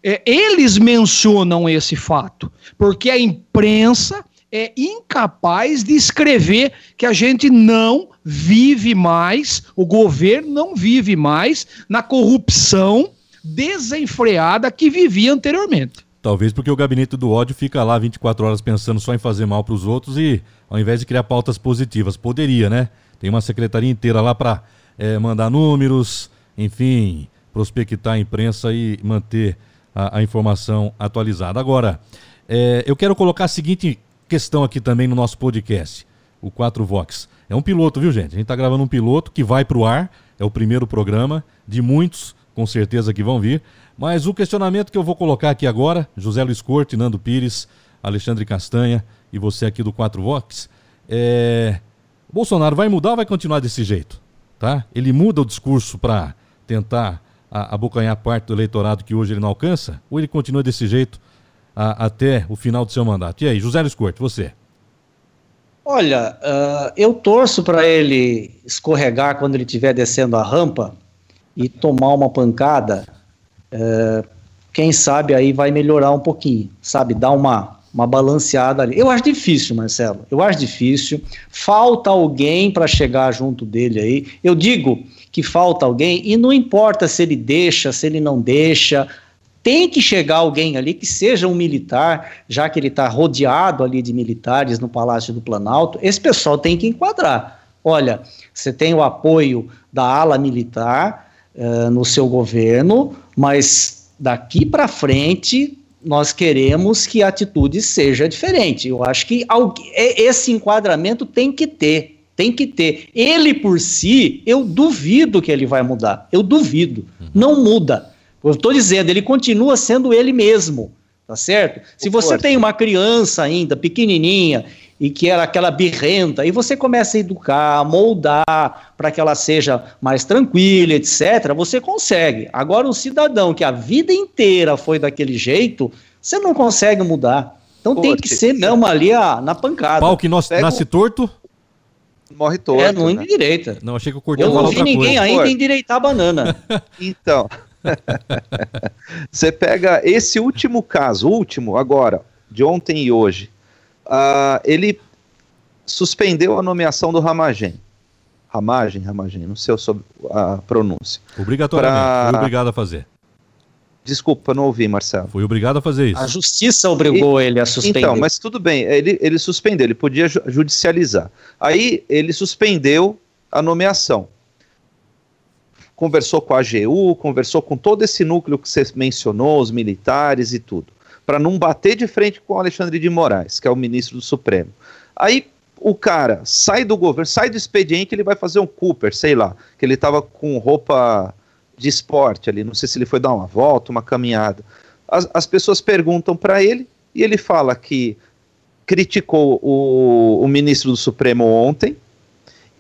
[SPEAKER 3] é, eles mencionam esse fato, porque a imprensa é incapaz de escrever que a gente não vive mais, o governo não vive mais na corrupção desenfreada que vivia anteriormente.
[SPEAKER 1] Talvez porque o gabinete do ódio fica lá 24 horas pensando só em fazer mal para os outros e ao invés de criar pautas positivas, poderia, né? Tem uma secretaria inteira lá para é, mandar números, enfim, prospectar a imprensa e manter a, a informação atualizada. Agora, é, eu quero colocar a seguinte questão aqui também no nosso podcast, o 4 Vox. É um piloto, viu, gente? A gente está gravando um piloto que vai para o ar, é o primeiro programa de muitos, com certeza que vão vir. Mas o questionamento que eu vou colocar aqui agora, José Luiz Corte, Nando Pires, Alexandre Castanha e você aqui do 4 Vox, é Bolsonaro vai mudar ou vai continuar desse jeito? Tá? Ele muda o discurso para tentar abocanhar parte do eleitorado que hoje ele não alcança? Ou ele continua desse jeito a, até o final do seu mandato? E aí, José Luiz Corte, você?
[SPEAKER 7] Olha, uh, eu torço para ele escorregar quando ele estiver descendo a rampa e tomar uma pancada. Uh, quem sabe aí vai melhorar um pouquinho, sabe? Dar uma uma balanceada ali. Eu acho difícil, Marcelo. Eu acho difícil. Falta alguém para chegar junto dele aí. Eu digo que falta alguém e não importa se ele deixa, se ele não deixa. Tem que chegar alguém ali que seja um militar, já que ele está rodeado ali de militares no Palácio do Planalto. Esse pessoal tem que enquadrar. Olha, você tem o apoio da ala militar uh, no seu governo, mas daqui para frente nós queremos que a atitude seja diferente. Eu acho que é, esse enquadramento tem que ter, tem que ter. Ele por si, eu duvido que ele vai mudar. Eu duvido. Uhum. Não muda. Eu estou dizendo, ele continua sendo ele mesmo, tá certo? Se você tem uma criança ainda pequenininha e que era aquela birrenta, e você começa a educar, moldar para que ela seja mais tranquila, etc., você consegue. Agora, um cidadão que a vida inteira foi daquele jeito, você não consegue mudar. Então Pô, tem que ser mesmo ali a, na pancada.
[SPEAKER 1] Pau que nós, nasce torto?
[SPEAKER 2] Morre torto.
[SPEAKER 7] É, não né? endireita.
[SPEAKER 1] Não, achei que eu cortei
[SPEAKER 7] Eu não vi ninguém coisa. ainda endireitar a banana.
[SPEAKER 2] então. você pega esse último caso, último agora, de ontem e hoje uh, ele suspendeu a nomeação do Ramagem. Ramagem, Ramagem, não sei sobre a pronúncia.
[SPEAKER 1] Obrigatoriamente, pra... obrigado a fazer.
[SPEAKER 2] Desculpa, não ouvi, Marcelo.
[SPEAKER 1] Foi obrigado a fazer isso.
[SPEAKER 7] A justiça obrigou
[SPEAKER 2] E-
[SPEAKER 7] ele a suspender.
[SPEAKER 2] Então, mas tudo bem, ele, ele suspendeu, ele podia ju- judicializar. Aí ele suspendeu a nomeação. Conversou com a AGU, conversou com todo esse núcleo que você mencionou, os militares e tudo, para não bater de frente com o Alexandre de Moraes, que é o ministro do Supremo. Aí o cara sai do governo, sai do expediente, ele vai fazer um Cooper, sei lá, que ele estava com roupa de esporte ali, não sei se ele foi dar uma volta, uma caminhada. As, as pessoas perguntam para ele e ele fala que criticou o, o ministro do Supremo ontem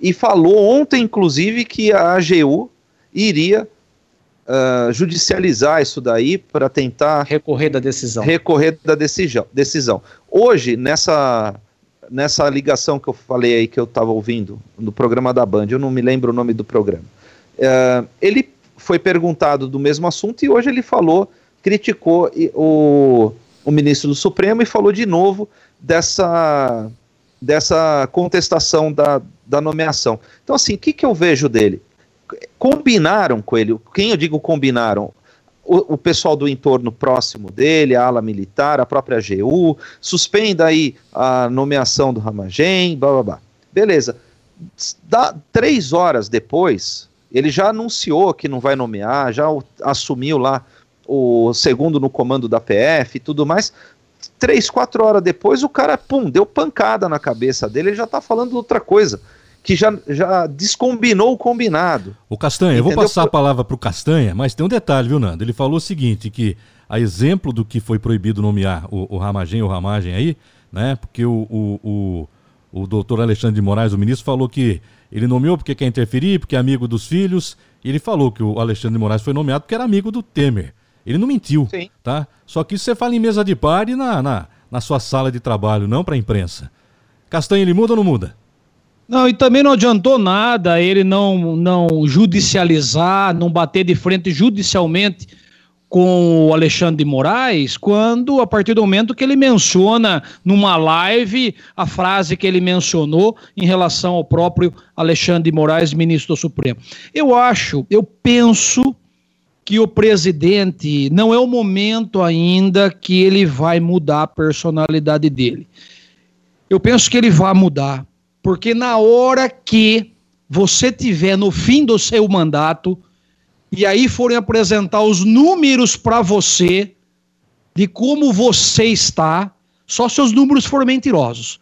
[SPEAKER 2] e falou ontem, inclusive, que a AGU iria ah, judicializar isso daí para tentar
[SPEAKER 7] Recorrer da decisão.
[SPEAKER 2] recorrer da decisão. decisão. Hoje, nessa, nessa ligação que eu falei aí, que eu estava ouvindo no programa da Band, eu não me lembro o nome do programa, eh, ele foi perguntado do mesmo assunto e hoje ele falou, criticou o, o ministro do Supremo e falou de novo dessa, dessa contestação da, da nomeação. Então, assim, o que, que eu vejo dele? Combinaram com ele, quem eu digo combinaram? o, o pessoal do entorno próximo dele, a ala militar, a própria AGU, suspenda aí a nomeação do Ramagem, blá blá blá. Beleza. Dá, três horas depois, ele já anunciou que não vai nomear, já o- assumiu lá o segundo no comando da PF e tudo mais. Três, quatro horas depois, o cara, pum, deu pancada na cabeça dele, ele já tá falando outra coisa, que já, já descombinou o combinado.
[SPEAKER 1] O Castanha, eu vou
[SPEAKER 2] Entendeu?
[SPEAKER 1] passar a palavra para o Castanha, mas tem um detalhe, viu, Nando? Ele falou o seguinte, que a exemplo do que foi proibido nomear o, o Ramagem ou Ramagem aí, né? Porque o, o, o, o doutor Alexandre de Moraes, o ministro, falou que ele nomeou porque quer interferir, porque é amigo dos filhos, e ele falou que o Alexandre de Moraes foi nomeado porque era amigo do Temer. Ele não mentiu,
[SPEAKER 2] Sim.
[SPEAKER 1] tá? Só que isso você fala em mesa de par e na, na, na sua sala de trabalho, não para a imprensa. Castanha, ele muda ou não muda?
[SPEAKER 3] Não, e também não adiantou nada ele não, não judicializar, não bater de frente judicialmente com o Alexandre de Moraes, quando, a partir do momento que ele menciona numa live a frase que ele mencionou em relação ao próprio Alexandre de Moraes, ministro do Supremo. Eu acho, eu penso que o presidente não é o momento ainda que ele vai mudar a personalidade dele. Eu penso que ele vai mudar, porque na hora que você tiver no fim do seu mandato e aí forem apresentar os números para você de como você está, só se os números forem mentirosos.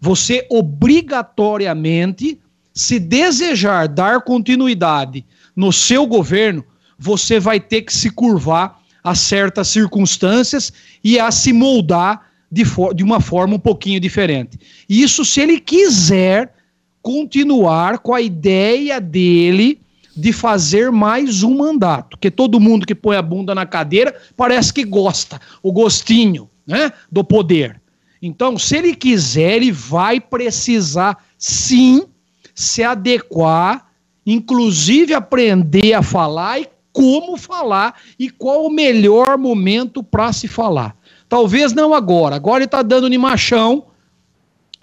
[SPEAKER 3] Você obrigatoriamente, se desejar dar continuidade no seu governo, você vai ter que se curvar a certas circunstâncias e a se moldar de, fo- de uma forma um pouquinho diferente. Isso se ele quiser continuar com a ideia dele de fazer mais um mandato, porque todo mundo que põe a bunda na cadeira parece que gosta, o gostinho, né, do poder. Então, se ele quiser, ele vai precisar sim se adequar, inclusive aprender a falar e como falar e qual o melhor momento para se falar. Talvez não agora. Agora ele está dando de machão,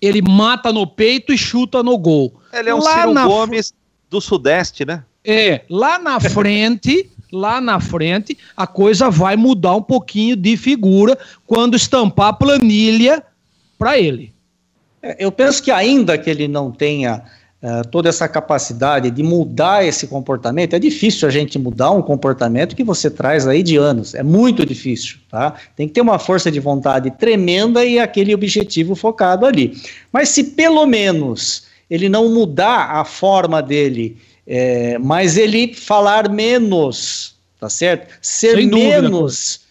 [SPEAKER 3] ele mata no peito e chuta no gol.
[SPEAKER 2] Ele é um
[SPEAKER 3] Lá
[SPEAKER 2] Ciro
[SPEAKER 3] na
[SPEAKER 2] Gomes do Sudeste, né?
[SPEAKER 3] É, lá na frente, lá na frente, a coisa vai mudar um pouquinho de figura quando estampar a planilha para ele.
[SPEAKER 7] É, Eu penso que ainda que ele não tenha eh, toda essa capacidade de mudar esse comportamento, é difícil a gente mudar um comportamento que você traz aí de anos, é muito difícil, tá? Tem que ter uma força de vontade tremenda e aquele objetivo focado ali. Mas se pelo menos ele não mudar a forma dele, eh, mas ele falar menos, tá certo? Ser
[SPEAKER 3] dúvida,
[SPEAKER 7] menos,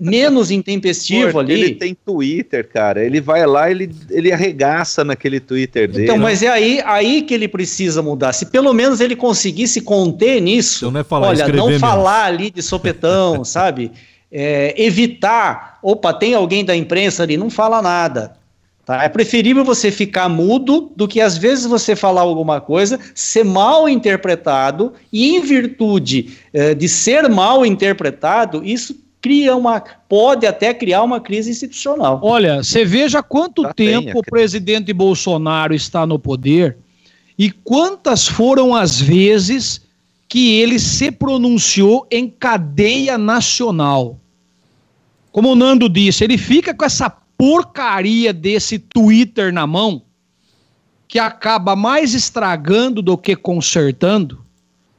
[SPEAKER 7] menos intempestivo ali.
[SPEAKER 2] Ele tem Twitter, cara. Ele vai lá, ele, ele arregaça naquele Twitter dele.
[SPEAKER 7] Então, mas é aí, aí que ele precisa mudar. Se pelo menos ele conseguisse conter nisso,
[SPEAKER 1] Então não é falar,
[SPEAKER 7] olha, não
[SPEAKER 1] menos.
[SPEAKER 7] falar ali de sopetão, sabe? É, evitar, opa, tem alguém da imprensa ali, não fala nada. Tá? É preferível você ficar mudo do que às vezes você falar alguma coisa, ser mal interpretado, e em virtude eh, de ser mal interpretado, isso cria uma. pode até criar uma crise institucional.
[SPEAKER 3] Olha, você veja quanto
[SPEAKER 2] Já tem,
[SPEAKER 3] tempo o
[SPEAKER 2] acredito.
[SPEAKER 3] presidente Bolsonaro está no poder e quantas foram as vezes que ele se pronunciou em cadeia nacional. Como o Nando disse, ele fica com essa porcaria desse Twitter na mão, que acaba mais estragando do que consertando,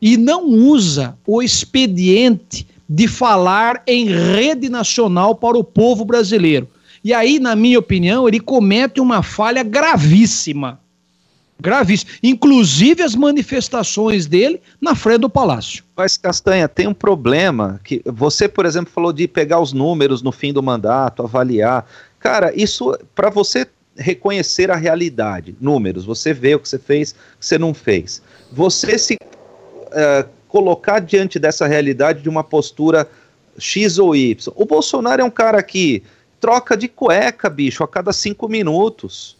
[SPEAKER 3] e não usa o expediente de falar em rede nacional para o povo brasileiro. E aí, na minha opinião, ele comete uma falha gravíssima. Gravíssima. Inclusive as manifestações dele na frente do palácio.
[SPEAKER 2] Mas, Castanha, tem um problema que você, por exemplo, falou de pegar os números no fim do mandato, avaliar. Cara, isso para você reconhecer a realidade, números, você vê o que você fez, o que você não fez. Você se uh, colocar diante dessa realidade de uma postura X ou Y. O Bolsonaro é um cara que troca de cueca, bicho, a cada cinco minutos.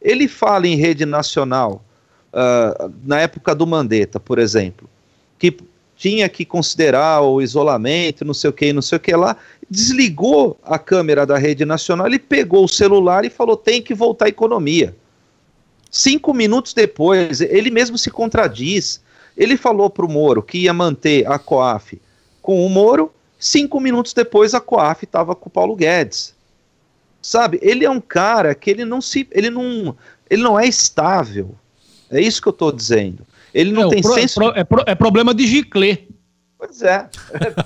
[SPEAKER 2] Ele fala em rede nacional, uh, na época do Mandetta, por exemplo, que tinha que considerar o isolamento, não sei o que, não sei o que lá, desligou a câmera da rede nacional, ele pegou o celular e falou: tem que voltar à economia. Cinco minutos depois, ele mesmo se contradiz. Ele falou para o Moro que ia manter a COAF com o Moro, cinco minutos depois a COAF estava com o Paulo Guedes. Sabe, ele é um cara que ele não se. ele não, ele não é estável. É isso que eu estou dizendo. Ele não é, tem pro, senso.
[SPEAKER 3] É, pro, é, pro, é problema de giclê.
[SPEAKER 2] Pois é.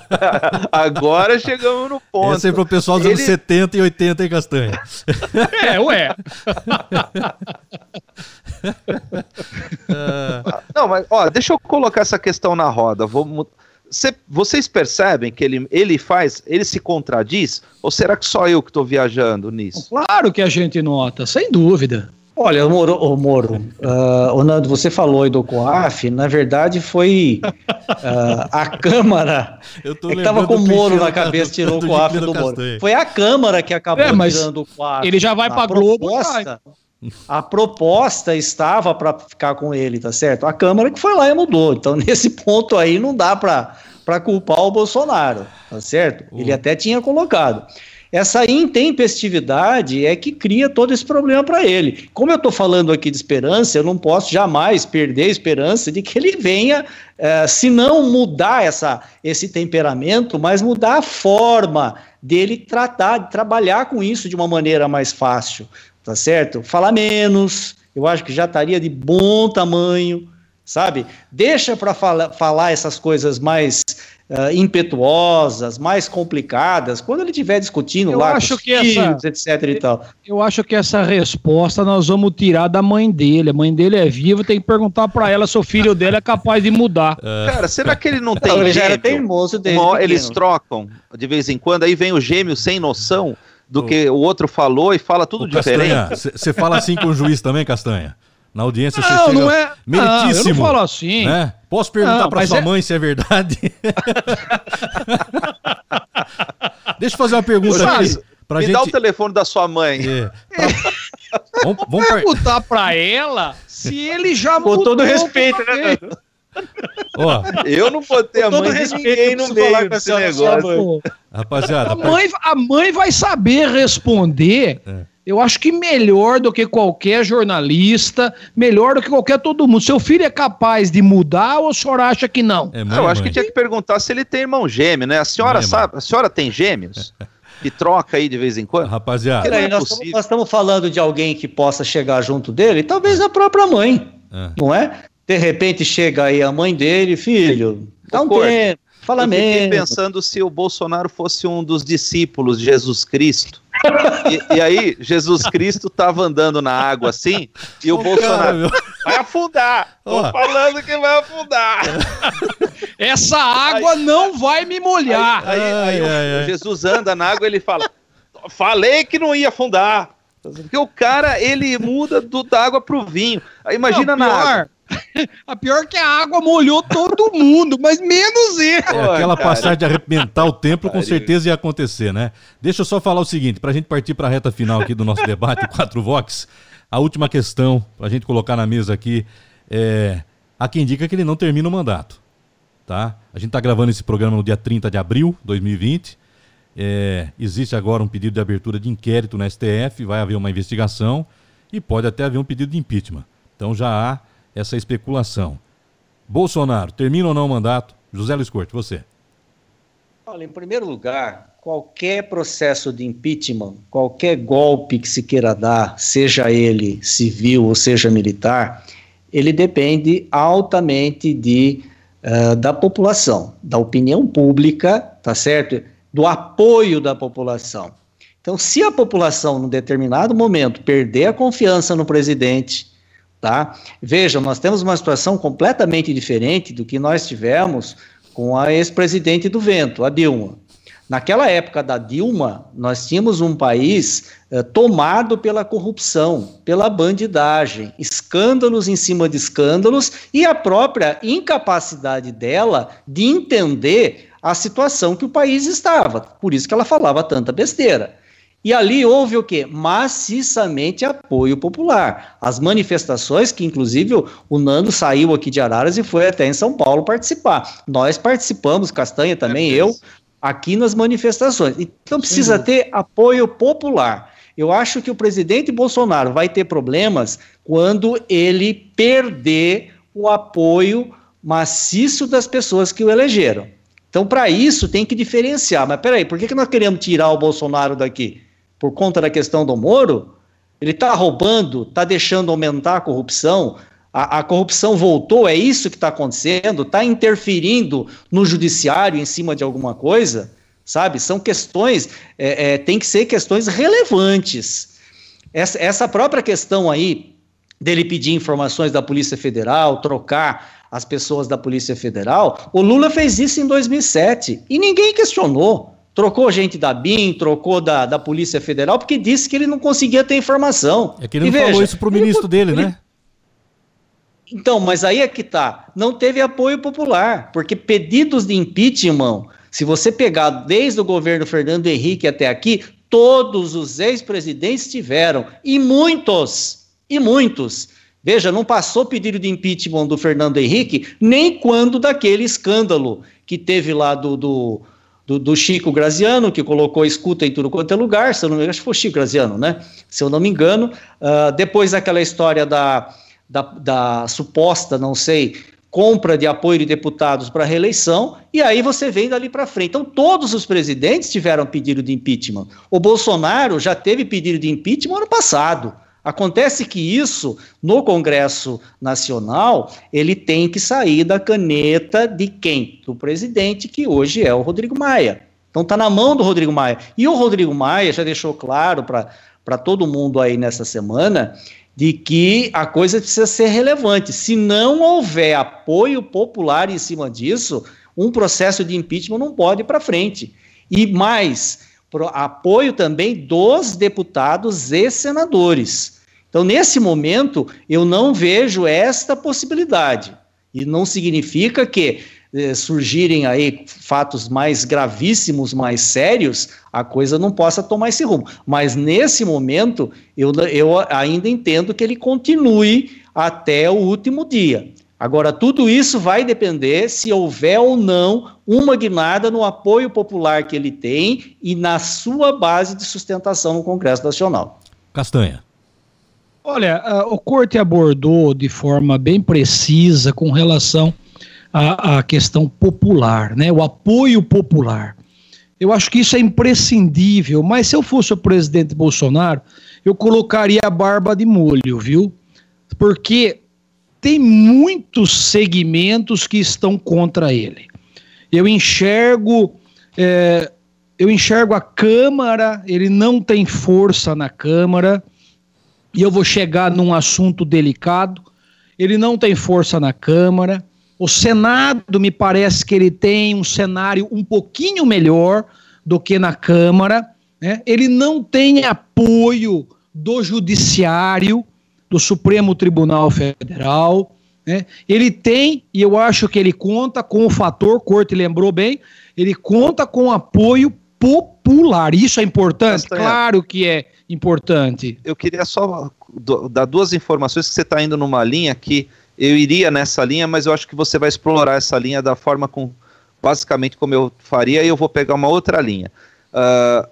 [SPEAKER 2] Agora chegamos no ponto.
[SPEAKER 1] Esse é pro pessoal dos Ele... anos 70 e 80, hein, Castanha?
[SPEAKER 3] É, ué.
[SPEAKER 2] Não, mas, ó, deixa eu colocar essa questão na roda. Vou, cê, vocês percebem que ele, ele faz, ele se contradiz? Ou será que só eu que estou viajando nisso?
[SPEAKER 3] Claro que a gente nota, sem dúvida.
[SPEAKER 7] Olha, o Moro, o Moro uh, Nando, você falou aí do COAF, na verdade foi uh, a Câmara é que estava com o Moro na cabeça, tirou o COAF do, do Moro. Foi a Câmara que acabou é, tirando o COAF.
[SPEAKER 3] Ele já vai para Globo.
[SPEAKER 7] A proposta estava para ficar com ele, tá certo? A Câmara que foi lá e mudou. Então, nesse ponto aí, não dá para culpar o Bolsonaro, tá certo? Ele até tinha colocado. Essa intempestividade é que cria todo esse problema para ele. Como eu estou falando aqui de esperança, eu não posso jamais perder a esperança de que ele venha, eh, se não mudar essa, esse temperamento, mas mudar a forma dele tratar, de trabalhar com isso de uma maneira mais fácil, tá certo? Falar menos, eu acho que já estaria de bom tamanho, sabe? Deixa para fala, falar essas coisas mais uh, impetuosas, mais complicadas, quando ele estiver discutindo eu lá
[SPEAKER 3] acho que filhos, essa, etc e tal. Eu acho que essa resposta nós vamos tirar da mãe dele. A mãe dele é viva, tem que perguntar para ela se o filho dele é capaz de mudar.
[SPEAKER 2] É. Cara, será que ele não tem ele já era teimoso dele. Eles trocam de vez em quando, aí vem o gêmeo sem noção do que o outro falou e fala tudo diferente.
[SPEAKER 1] Você fala assim com o juiz também, Castanha? Na audiência
[SPEAKER 3] não, você não é, meritíssimo. Não, eu não falo assim. Né?
[SPEAKER 1] Posso perguntar para sua é... mãe se é verdade? Deixa eu fazer uma pergunta aqui.
[SPEAKER 2] Pra Me gente... dá o telefone da sua mãe.
[SPEAKER 3] É. Pra... vamos, vamos perguntar para ela se ele já mudou. Com
[SPEAKER 7] todo respeito, né,
[SPEAKER 2] Ó, eu não botei a mãe de ninguém no meio com esse negócio.
[SPEAKER 3] Rapaziada, a mãe, a mãe vai saber responder. É eu acho que melhor do que qualquer jornalista, melhor do que qualquer todo mundo. Seu filho é capaz de mudar ou o senhor acha que não?
[SPEAKER 2] É mãe, eu acho mãe. que tinha que perguntar se ele tem irmão gêmeo, né? A senhora mãe, sabe, a senhora tem gêmeos? que troca aí de vez em quando?
[SPEAKER 1] Rapaziada,
[SPEAKER 7] é nós, estamos, nós, estamos, falando de alguém que possa chegar junto dele, talvez a própria mãe, é. não é? De repente chega aí a mãe dele, filho, dá um tempo, fala eu
[SPEAKER 2] menos. pensando se o Bolsonaro fosse um dos discípulos de Jesus Cristo e, e, aí, Jesus Cristo estava andando na água assim, e o Bolsonaro cara, vai afundar. Tô falando que vai afundar.
[SPEAKER 3] Essa água aí, não vai me molhar.
[SPEAKER 2] Aí, aí, o, Jesus anda na água e ele fala: Falei que não ia afundar. Porque o cara, ele muda do, da água pro vinho. Aí imagina não, na água.
[SPEAKER 3] A pior que a água molhou todo mundo, mas menos ele.
[SPEAKER 1] É, aquela cara. passagem de arrebentar o templo com certeza ia acontecer, né? Deixa eu só falar o seguinte, para a gente partir para a reta final aqui do nosso debate, 4 Vox, a última questão para a gente colocar na mesa aqui é... Há quem indica que ele não termina o mandato, tá? A gente está gravando esse programa no dia 30 de abril de 2020. É... existe agora um pedido de abertura de inquérito na STF, vai haver uma investigação e pode até haver um pedido de impeachment. Então já há essa especulação. Bolsonaro, termina ou não o mandato? José Luiz Corte, você.
[SPEAKER 7] Olha, em primeiro lugar, qualquer processo de impeachment, qualquer golpe que se queira dar, seja ele civil ou seja militar, ele depende altamente de, uh, da população, da opinião pública, tá certo? Do apoio da população. Então, se a população, num determinado momento, perder a confiança no presidente, tá? Veja, nós temos uma situação completamente diferente do que nós tivemos com a ex-presidente do vento, a Dilma. Naquela época da Dilma, nós tínhamos um país eh, tomado pela corrupção, pela bandidagem, escândalos em cima de escândalos e a própria incapacidade dela de entender a situação que o país estava. Por isso que ela falava tanta besteira. E ali houve o quê? Maciçamente apoio popular. As manifestações, que inclusive o, Nando saiu aqui de Araras e foi até em São Paulo participar. Nós participamos, Castanha também, é eu, aqui nas manifestações. Então precisa Sim. ter apoio popular. Eu acho que o presidente Bolsonaro vai ter problemas quando ele perder o apoio maciço das pessoas que o elegeram. Então, para isso, tem que diferenciar. Mas peraí, por que, que nós queremos tirar o Bolsonaro daqui? Por conta da questão do Moro, ele está roubando, está deixando aumentar a corrupção, a, a, corrupção voltou, é isso que está acontecendo, está interferindo no judiciário em cima de alguma coisa, sabe? São questões, é, é, tem que ser questões relevantes. Essa, essa própria questão aí dele pedir informações da Polícia Federal, trocar as pessoas da Polícia Federal, o Lula fez isso em 2007 e ninguém questionou. Trocou gente da BIM, trocou da, da Polícia Federal, porque disse que ele não conseguia ter informação.
[SPEAKER 1] É que ele não veja, falou isso para o ministro dele, ele... né?
[SPEAKER 7] Então, mas aí é que tá. Não teve apoio popular, porque pedidos de impeachment, se você pegar desde o governo Fernando Henrique até aqui, todos os ex-presidentes tiveram, e muitos, e muitos. Veja, não passou pedido de impeachment do Fernando Henrique, nem quando daquele escândalo que teve lá do, do do, do, Chico Graziano, que colocou escuta em tudo quanto é lugar, se eu não me engano, acho que foi o Chico Graziano, né? Se eu não me engano. Uh, depois daquela história da, da, da, suposta, não sei, compra de apoio de deputados para reeleição, e aí você vem dali para frente. Então, todos os presidentes tiveram pedido de impeachment. O Bolsonaro já teve pedido de impeachment ano passado. Acontece que isso, no Congresso Nacional, ele tem que sair da caneta de quem? Do presidente, que hoje é o Rodrigo Maia. Então está na mão do Rodrigo Maia. E o Rodrigo Maia já deixou claro para todo mundo aí nessa semana de que a coisa precisa ser relevante. Se não houver apoio popular em cima disso, um processo de impeachment não pode ir para frente. E mais, apoio também dos deputados e senadores. Então, nesse momento, eu não vejo esta possibilidade. E não significa que eh, surgirem aí fatos mais gravíssimos, mais sérios, a coisa não possa tomar esse rumo. Mas nesse momento, eu, eu ainda entendo que ele continue até o último dia. Agora, tudo isso vai depender se houver ou não uma guinada no apoio popular que ele tem e na sua base de sustentação no Congresso Nacional.
[SPEAKER 1] Castanha.
[SPEAKER 3] Olha, o Corte abordou de forma bem precisa com relação à, à questão popular, né? o apoio popular. Eu acho que isso é imprescindível, mas se eu fosse o presidente Bolsonaro, eu colocaria a barba de molho, viu? Porque tem muitos segmentos que estão contra ele. Eu enxergo, é, eu enxergo a Câmara, ele não tem força na Câmara, e eu vou chegar num assunto delicado. Ele não tem força na Câmara. O Senado, me parece que ele tem um cenário um pouquinho melhor do que na Câmara. Né? Ele não tem apoio do Judiciário do Supremo Tribunal Federal. Né? Ele tem, e eu acho que ele conta com o fator, Corte lembrou bem, ele conta com apoio popular. Isso é importante? Claro que é importante.
[SPEAKER 2] Eu queria só dar duas informações que você está indo numa linha que eu iria nessa linha, mas eu acho que você vai explorar essa linha da forma com basicamente como eu faria e eu vou pegar uma outra linha. Uh,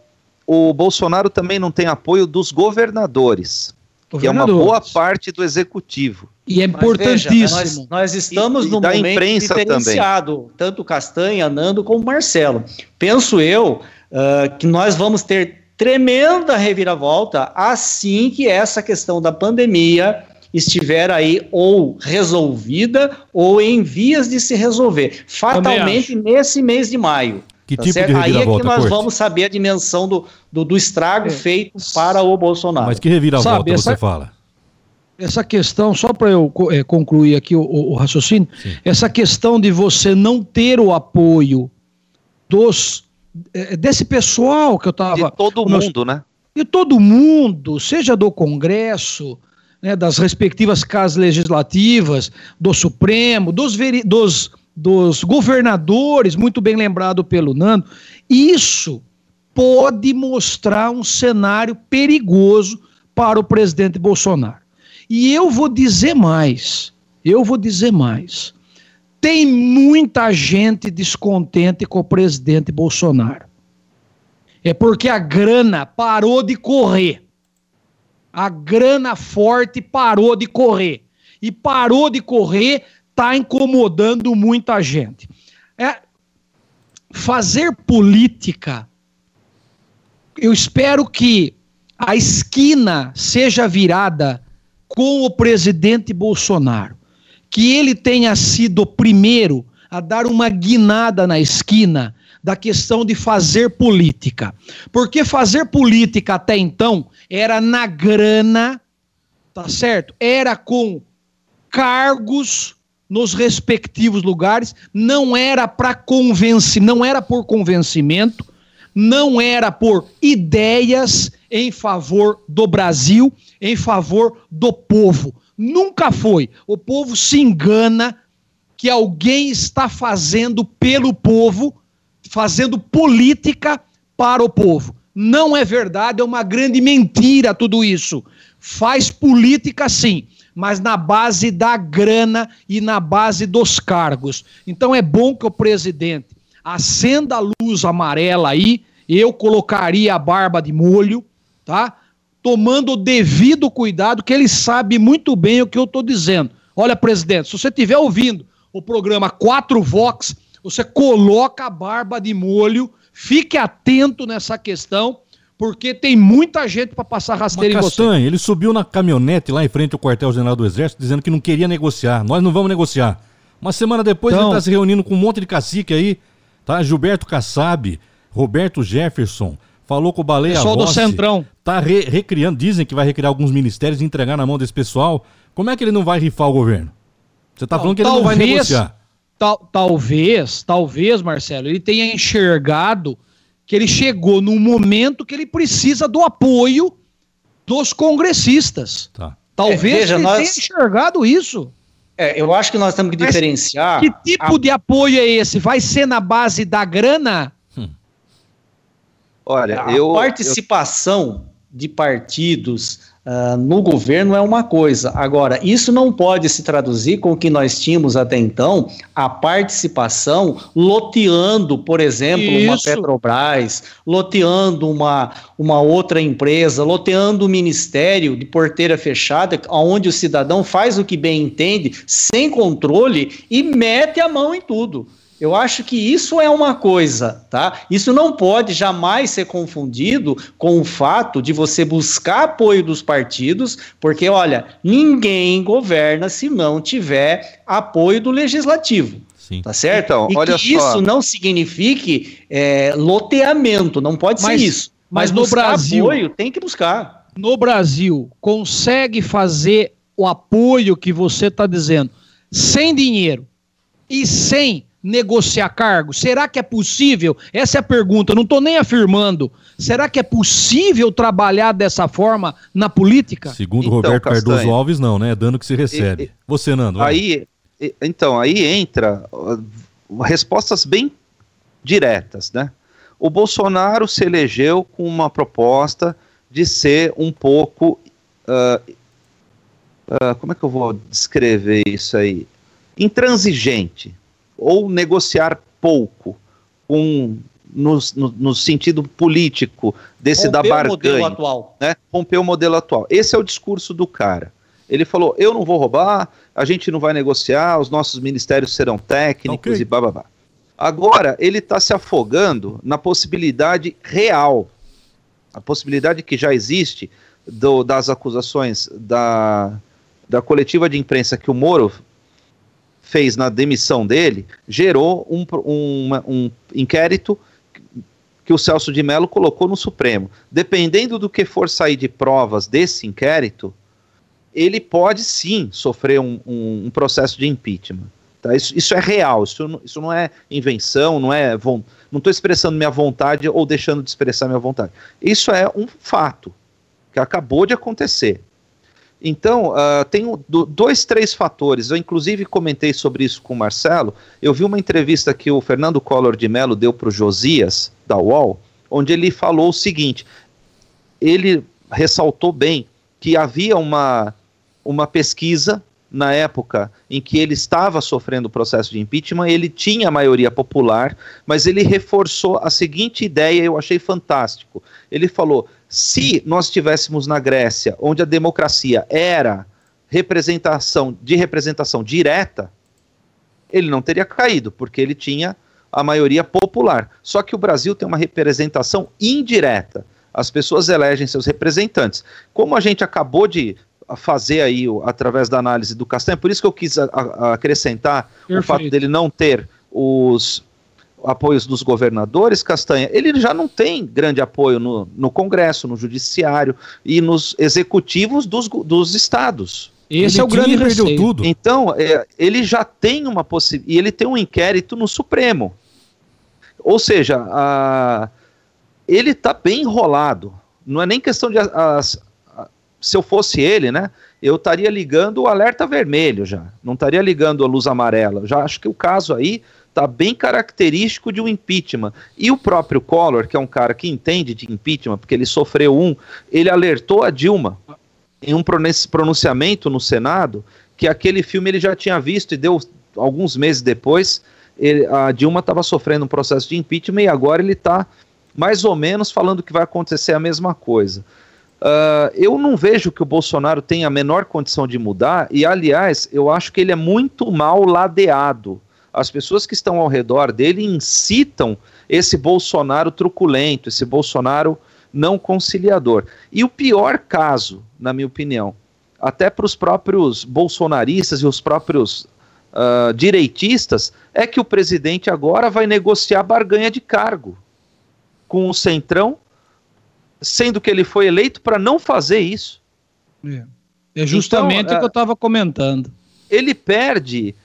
[SPEAKER 2] o Bolsonaro também não tem apoio dos governadores que é uma boa parte do executivo.
[SPEAKER 3] E é importantíssimo. Veja,
[SPEAKER 7] nós, nós, estamos e, no momento diferenciado, também. tanto Castanha, Nando como Marcelo. Penso eu uh, que nós vamos ter tremenda reviravolta assim que essa questão da pandemia estiver aí ou resolvida ou em vias de se resolver, fatalmente nesse mês de maio.
[SPEAKER 1] Que tá tipo certo? de Aí é
[SPEAKER 7] que nós Corte? vamos saber a dimensão do, do, do estrago é. feito para o Bolsonaro.
[SPEAKER 1] Mas que reviravolta Sabe, essa, você fala?
[SPEAKER 3] Essa questão, só para eu é, concluir aqui o, o, o raciocínio, Sim. essa questão de você não ter o apoio dos é, desse pessoal que eu estava.
[SPEAKER 2] De todo mundo, né?
[SPEAKER 3] De todo mundo, seja do Congresso, né, das respectivas casas legislativas, do Supremo, dos, dos, dos governadores, muito bem lembrado pelo Nando, isso pode mostrar um cenário perigoso para o presidente Bolsonaro. E eu vou dizer mais, eu vou dizer mais. Tem muita gente descontente com o presidente Bolsonaro. É porque a grana parou de correr. A grana forte parou de correr. E parou de correr, está incomodando muita gente. É, fazer política, eu espero que a esquina seja virada com o presidente Bolsonaro. Que ele tenha sido o primeiro a dar uma guinada na esquina da questão de fazer política. Porque fazer política até então era na grana, tá certo? Era com cargos nos respectivos lugares, não era para convencer, não era por convencimento, não era por ideias em favor do Brasil, em favor do povo. Nunca foi. O povo se engana que alguém está fazendo pelo povo, fazendo política para o povo. Não é verdade, é uma grande mentira tudo isso. Faz política sim, mas na base da grana e na base dos cargos. Então é bom que o presidente acenda a luz amarela aí, eu colocaria a barba de molho, tá? Tomando o devido cuidado, que ele sabe muito bem o que eu estou dizendo. Olha, presidente, se você estiver ouvindo o programa 4 Vox, você coloca a barba de molho Fique atento nessa questão, porque tem muita gente para passar rasteira Mas, em Castanha,
[SPEAKER 1] você. ele subiu na caminhonete lá em frente ao quartel-general do Exército, dizendo que não queria negociar. Nós não vamos negociar. Uma semana depois então, ele está se reunindo com um monte de cacique aí, tá? Gilberto Kassab, Roberto Jefferson, falou com o Baleia Pessoal
[SPEAKER 3] Rossi, do Centrão.
[SPEAKER 1] Tá re recriando, dizem que vai recriar alguns ministérios e entregar na mão desse pessoal. Como é que ele não vai rifar o governo? Você está falando que ele talvez, não vai negociar
[SPEAKER 3] tal, talvez, talvez, Marcelo, ele tenha enxergado que ele chegou num momento que ele precisa do apoio dos congressistas. Tá. Talvez é, veja, ele nós... tenha enxergado isso.
[SPEAKER 7] É, eu acho que nós temos que Mas diferenciar.
[SPEAKER 3] Que tipo a... de apoio é esse? Vai ser na base da grana? Hum.
[SPEAKER 7] Olha, a eu, participação eu... de partidos Uh, no governo é uma coisa. Agora, isso não pode se traduzir com o que nós tínhamos até então, a participação loteando, por exemplo, isso. uma Petrobras, loteando uma, uma outra empresa, loteando o um ministério de porteira fechada, onde o cidadão faz o que bem entende, sem controle e mete a mão em tudo. Eu acho que isso é uma coisa, tá? Isso não pode jamais ser confundido com o fato de você buscar apoio dos partidos, porque, olha, ninguém governa se não tiver apoio do legislativo. Sim. Tá certo? Então, e olha que só. isso não signifique é, loteamento, não pode mas, ser isso.
[SPEAKER 3] Mas, mas no Brasil.
[SPEAKER 7] apoio tem que buscar.
[SPEAKER 3] No Brasil, consegue fazer o apoio que você está dizendo sem dinheiro e sem negociar cargos? Será que é possível? Essa é a pergunta, não estou nem afirmando. Será que é possível trabalhar dessa forma na política?
[SPEAKER 1] Segundo então, Roberto Castanho, Cardoso Alves, não, né? É dano que se recebe. E, Você, Nando.
[SPEAKER 2] Aí, então, aí entra respostas bem diretas, né? O Bolsonaro se elegeu com uma proposta de ser um pouco. Uh, uh, como é que eu vou descrever isso aí? Intransigente ou negociar pouco com no, no, no, sentido político desse Romper da barganha. o modelo atual. Né? Romper o modelo atual. Esse é o discurso do cara. Ele falou: eu não vou roubar, a gente não vai negociar, os nossos ministérios serão técnicos okay. e bababá. Agora, ele está se afogando na possibilidade real, a possibilidade que já existe do, das acusações da, da coletiva de imprensa que o Moro fez na demissão dele, gerou um, um, um inquérito que o Celso de Mello colocou no Supremo. Dependendo do que for sair de provas desse inquérito, ele pode sim sofrer um, um, um processo de impeachment. Tá? Isso, isso, é real, isso, isso não é invenção, não é. Não estou expressando minha vontade ou deixando de expressar minha vontade. Isso é um fato que acabou de acontecer. Então, uh, tem dois, três fatores. Eu, inclusive, comentei sobre isso com o Marcelo. Eu vi uma entrevista que o Fernando Collor de Mello deu para o Josias, da UOL, onde ele falou o seguinte: ele ressaltou bem que havia uma, uma pesquisa na época em que ele estava sofrendo o processo de impeachment, ele tinha a maioria popular, mas ele reforçou a seguinte ideia, eu achei fantástico. Ele falou: se nós estivéssemos na Grécia, onde a democracia era representação de representação direta, ele não teria caído, porque ele tinha a maioria popular. Só que o Brasil tem uma representação indireta. As pessoas elegem seus representantes. Como a gente acabou de fazer aí através da análise do Castanha, por isso que eu quis acrescentar Perfeito. o fato dele não ter os apoios dos governadores, Castanha, ele já não tem grande apoio no, no Congresso, no Judiciário e nos executivos dos, dos estados.
[SPEAKER 1] Esse ele é o grande perdeu tudo.
[SPEAKER 2] Então, é, ele já tem uma possibilidade, e ele tem um inquérito no Supremo. Ou seja, a, ele está bem enrolado. Não é nem questão de. A, a, se eu fosse ele, né? Eu estaria ligando o alerta vermelho já. Não estaria ligando a luz amarela. Já acho que o caso aí está bem característico de um impeachment. E o próprio Collor, que é um cara que entende de impeachment, porque ele sofreu um, ele alertou a Dilma em um pronunciamento no Senado que aquele filme ele já tinha visto e deu alguns meses depois. Ele, a Dilma estava sofrendo um processo de impeachment e agora ele está mais ou menos falando que vai acontecer a mesma coisa. Uh, eu não vejo que o Bolsonaro tenha a menor condição de mudar, e aliás, eu acho que ele é muito mal ladeado as pessoas que estão ao redor dele incitam esse Bolsonaro truculento, esse Bolsonaro não conciliador. E o pior caso, na minha opinião, até para os próprios bolsonaristas e os próprios uh, direitistas, é que o presidente agora vai negociar barganha de cargo com o Centrão, sendo que ele foi eleito para não fazer isso.
[SPEAKER 3] É, é justamente então, o que eu estava comentando.
[SPEAKER 2] Ele perde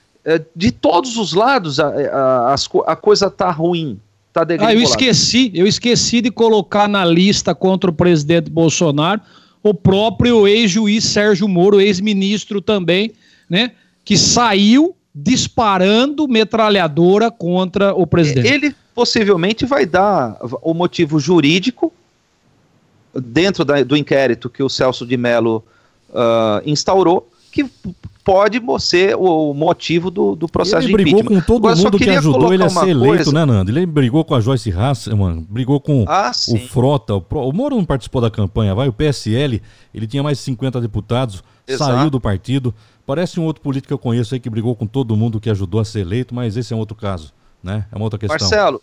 [SPEAKER 2] de todos os lados a, a, a, a coisa tá ruim. Tá
[SPEAKER 3] ah, eu esqueci, eu esqueci de colocar na lista contra o presidente Bolsonaro o próprio ex-juiz Sérgio Moro, ex-ministro também, né? Que saiu disparando metralhadora contra o presidente.
[SPEAKER 2] Ele possivelmente vai dar o motivo jurídico dentro da, do inquérito que o Celso de Mello uh, instaurou, que pode ser o motivo do, do processo
[SPEAKER 1] ele de impeachment. Ele brigou com todo Agora, mundo que ajudou ele a ser eleito, coisa... né, Nando? Ele brigou com a Joyce Hasselman, brigou com ah, o Frota. O, Pro... o Moro não participou da campanha, vai. O PSL, ele tinha mais de 50 deputados, Exato. saiu do partido. Parece um outro político que eu conheço aí que brigou com todo mundo que ajudou a ser eleito, mas esse é um outro caso, né? É uma outra questão.
[SPEAKER 2] Marcelo,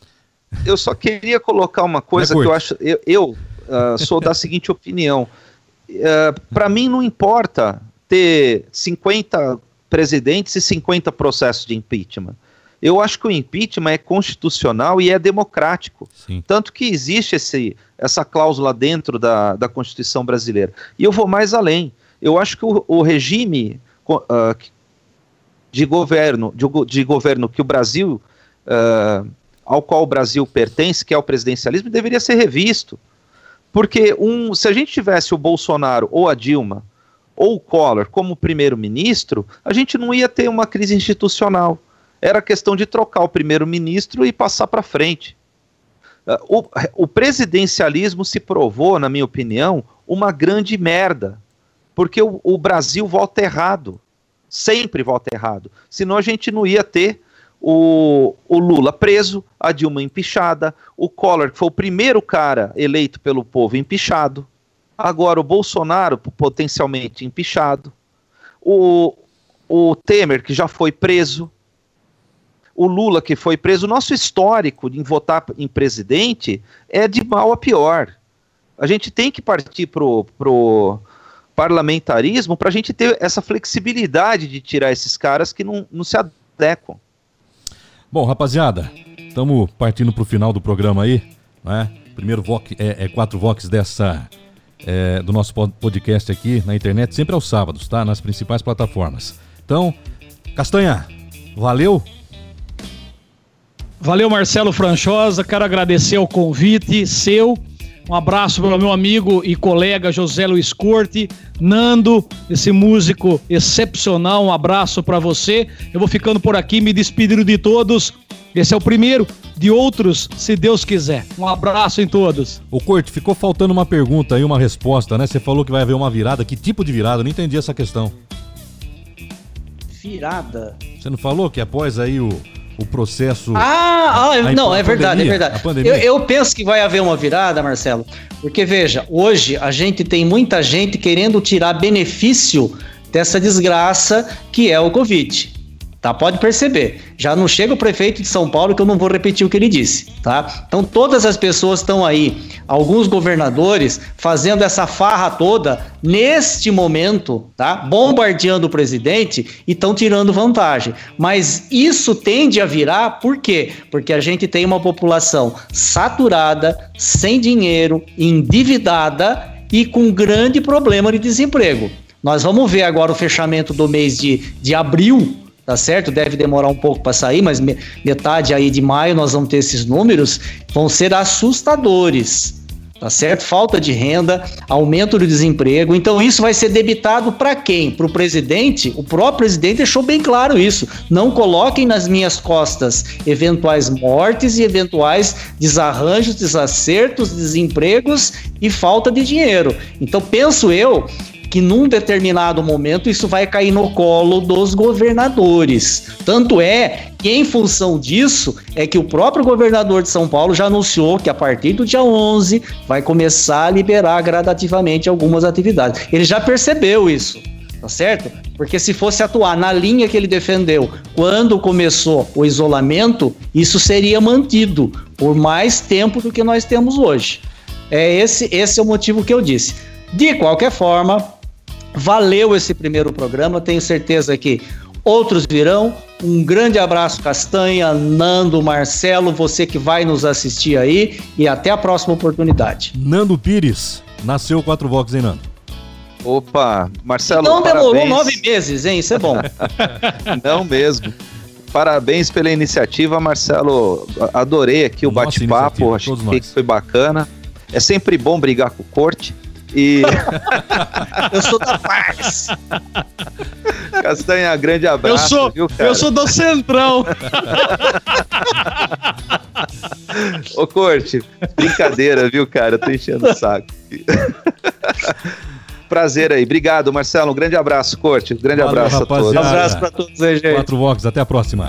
[SPEAKER 2] eu só queria colocar uma coisa é que eu acho. Eu, eu uh, sou da seguinte opinião. Uh, Para mim, não importa ter 50 presidentes e 50 processos de impeachment. Eu acho que o impeachment é constitucional e é democrático. Sim. Tanto que existe esse, essa cláusula dentro da, da Constituição brasileira. E eu vou mais além. Eu acho que o, o regime uh, de, governo, de, de, governo que o Brasil, uh, ao qual o Brasil pertence, que é o presidencialismo, deveria ser revisto. Porque um, se a gente tivesse o Bolsonaro ou a Dilma ou Collor como primeiro-ministro, a gente não ia ter uma crise institucional. Era questão de trocar o primeiro-ministro e passar para frente. Uh, o, o presidencialismo se provou, na minha opinião, uma grande merda, porque o, o Brasil volta errado, sempre volta errado. Senão a gente não ia ter o, o, Lula preso, a Dilma empichada, o Collor, que foi o primeiro cara eleito pelo povo empichado, Agora, o Bolsonaro potencialmente empichado. o, o Temer, que já foi preso, o Lula, que foi preso. O nosso histórico em votar em presidente é de mal a pior. A gente tem que partir pro, pro parlamentarismo para a gente ter essa flexibilidade de tirar esses caras que não, não se adequam.
[SPEAKER 1] Bom, rapaziada, estamos partindo para o final do programa aí, né? Primeiro vox, é, é quatro vox dessa é, do nosso podcast aqui na internet, sempre aos sábados, tá? Nas principais plataformas. Então, Castanha, valeu.
[SPEAKER 3] Valeu, Marcelo Franchosa. Quero agradecer o convite seu um abraço para o meu amigo e colega José Luiz Corte, Nando, esse músico excepcional. Um abraço para você. Eu vou ficando por aqui, me despedindo de todos. Esse é o primeiro de outros, se Deus quiser. Um abraço em todos.
[SPEAKER 1] O Corte, ficou faltando uma pergunta e uma resposta, né? Você falou que vai haver uma virada. Que tipo de virada? Eu não entendi essa questão.
[SPEAKER 7] Virada?
[SPEAKER 1] Você não falou que após aí o o processo.
[SPEAKER 7] Ah, ah não, é verdade, é verdade. Eu, eu, penso que vai haver uma virada, Marcelo, porque veja, hoje a gente tem muita gente querendo tirar benefício dessa desgraça que é o Covid. Tá? Pode perceber. Já não chega o prefeito de São Paulo que eu não vou repetir o que ele disse, tá? Então todas as pessoas estão aí, alguns governadores fazendo essa farra toda neste momento, tá? Bombardeando o presidente e estão tirando vantagem. Mas isso tende a virar por quê? Porque a gente tem uma população saturada, sem dinheiro, endividada e com grande problema de desemprego. Nós vamos ver agora o fechamento do mês de, de abril, tá certo? Deve demorar um pouco para sair, mas metade aí de maio nós vamos ter esses números, vão ser assustadores. Tá certo? Falta de renda, aumento do desemprego. Então, isso vai ser debitado para quem? Para o presidente? O próprio presidente deixou bem claro isso. Não coloquem nas minhas costas eventuais mortes e eventuais desarranjos, desacertos, desempregos e falta de dinheiro. Então, penso eu que num determinado momento isso vai cair no colo dos governadores. Tanto é que, em função disso, é que o próprio governador de São Paulo já anunciou que a partir do dia 11 vai começar a liberar gradativamente algumas atividades. Ele já percebeu isso. Tá certo? Porque se fosse atuar na linha que ele defendeu quando começou o isolamento, isso seria mantido por mais tempo do que nós temos hoje. É esse, esse é o motivo que eu disse. De qualquer forma, Valeu esse primeiro programa, tenho certeza que outros virão. Um grande abraço, Castanha, Nando, Marcelo, você que vai nos assistir aí e até a próxima oportunidade.
[SPEAKER 1] Nando Pires, nasceu quatro Vox, hein, Nando?
[SPEAKER 2] Opa, Marcelo.
[SPEAKER 7] Não demorou parabéns. nove meses, hein? Isso é bom.
[SPEAKER 2] Não mesmo. Parabéns pela iniciativa, Marcelo. Adorei aqui o bate-papo, acho que foi bacana. É sempre bom brigar com o corte. E.
[SPEAKER 7] eu sou da paz.
[SPEAKER 2] Castanha, grande abraço.
[SPEAKER 3] Eu sou, viu, eu sou do Centrão.
[SPEAKER 2] Ô, Corte, brincadeira, viu, cara? Eu tô enchendo o saco. Prazer aí. Obrigado, Marcelo. Um grande abraço, Corte. Um grande Valeu, abraço rapaziada. a todos.
[SPEAKER 7] Um abraço pra todos aí, gente.
[SPEAKER 1] Quatro Vox, até a próxima.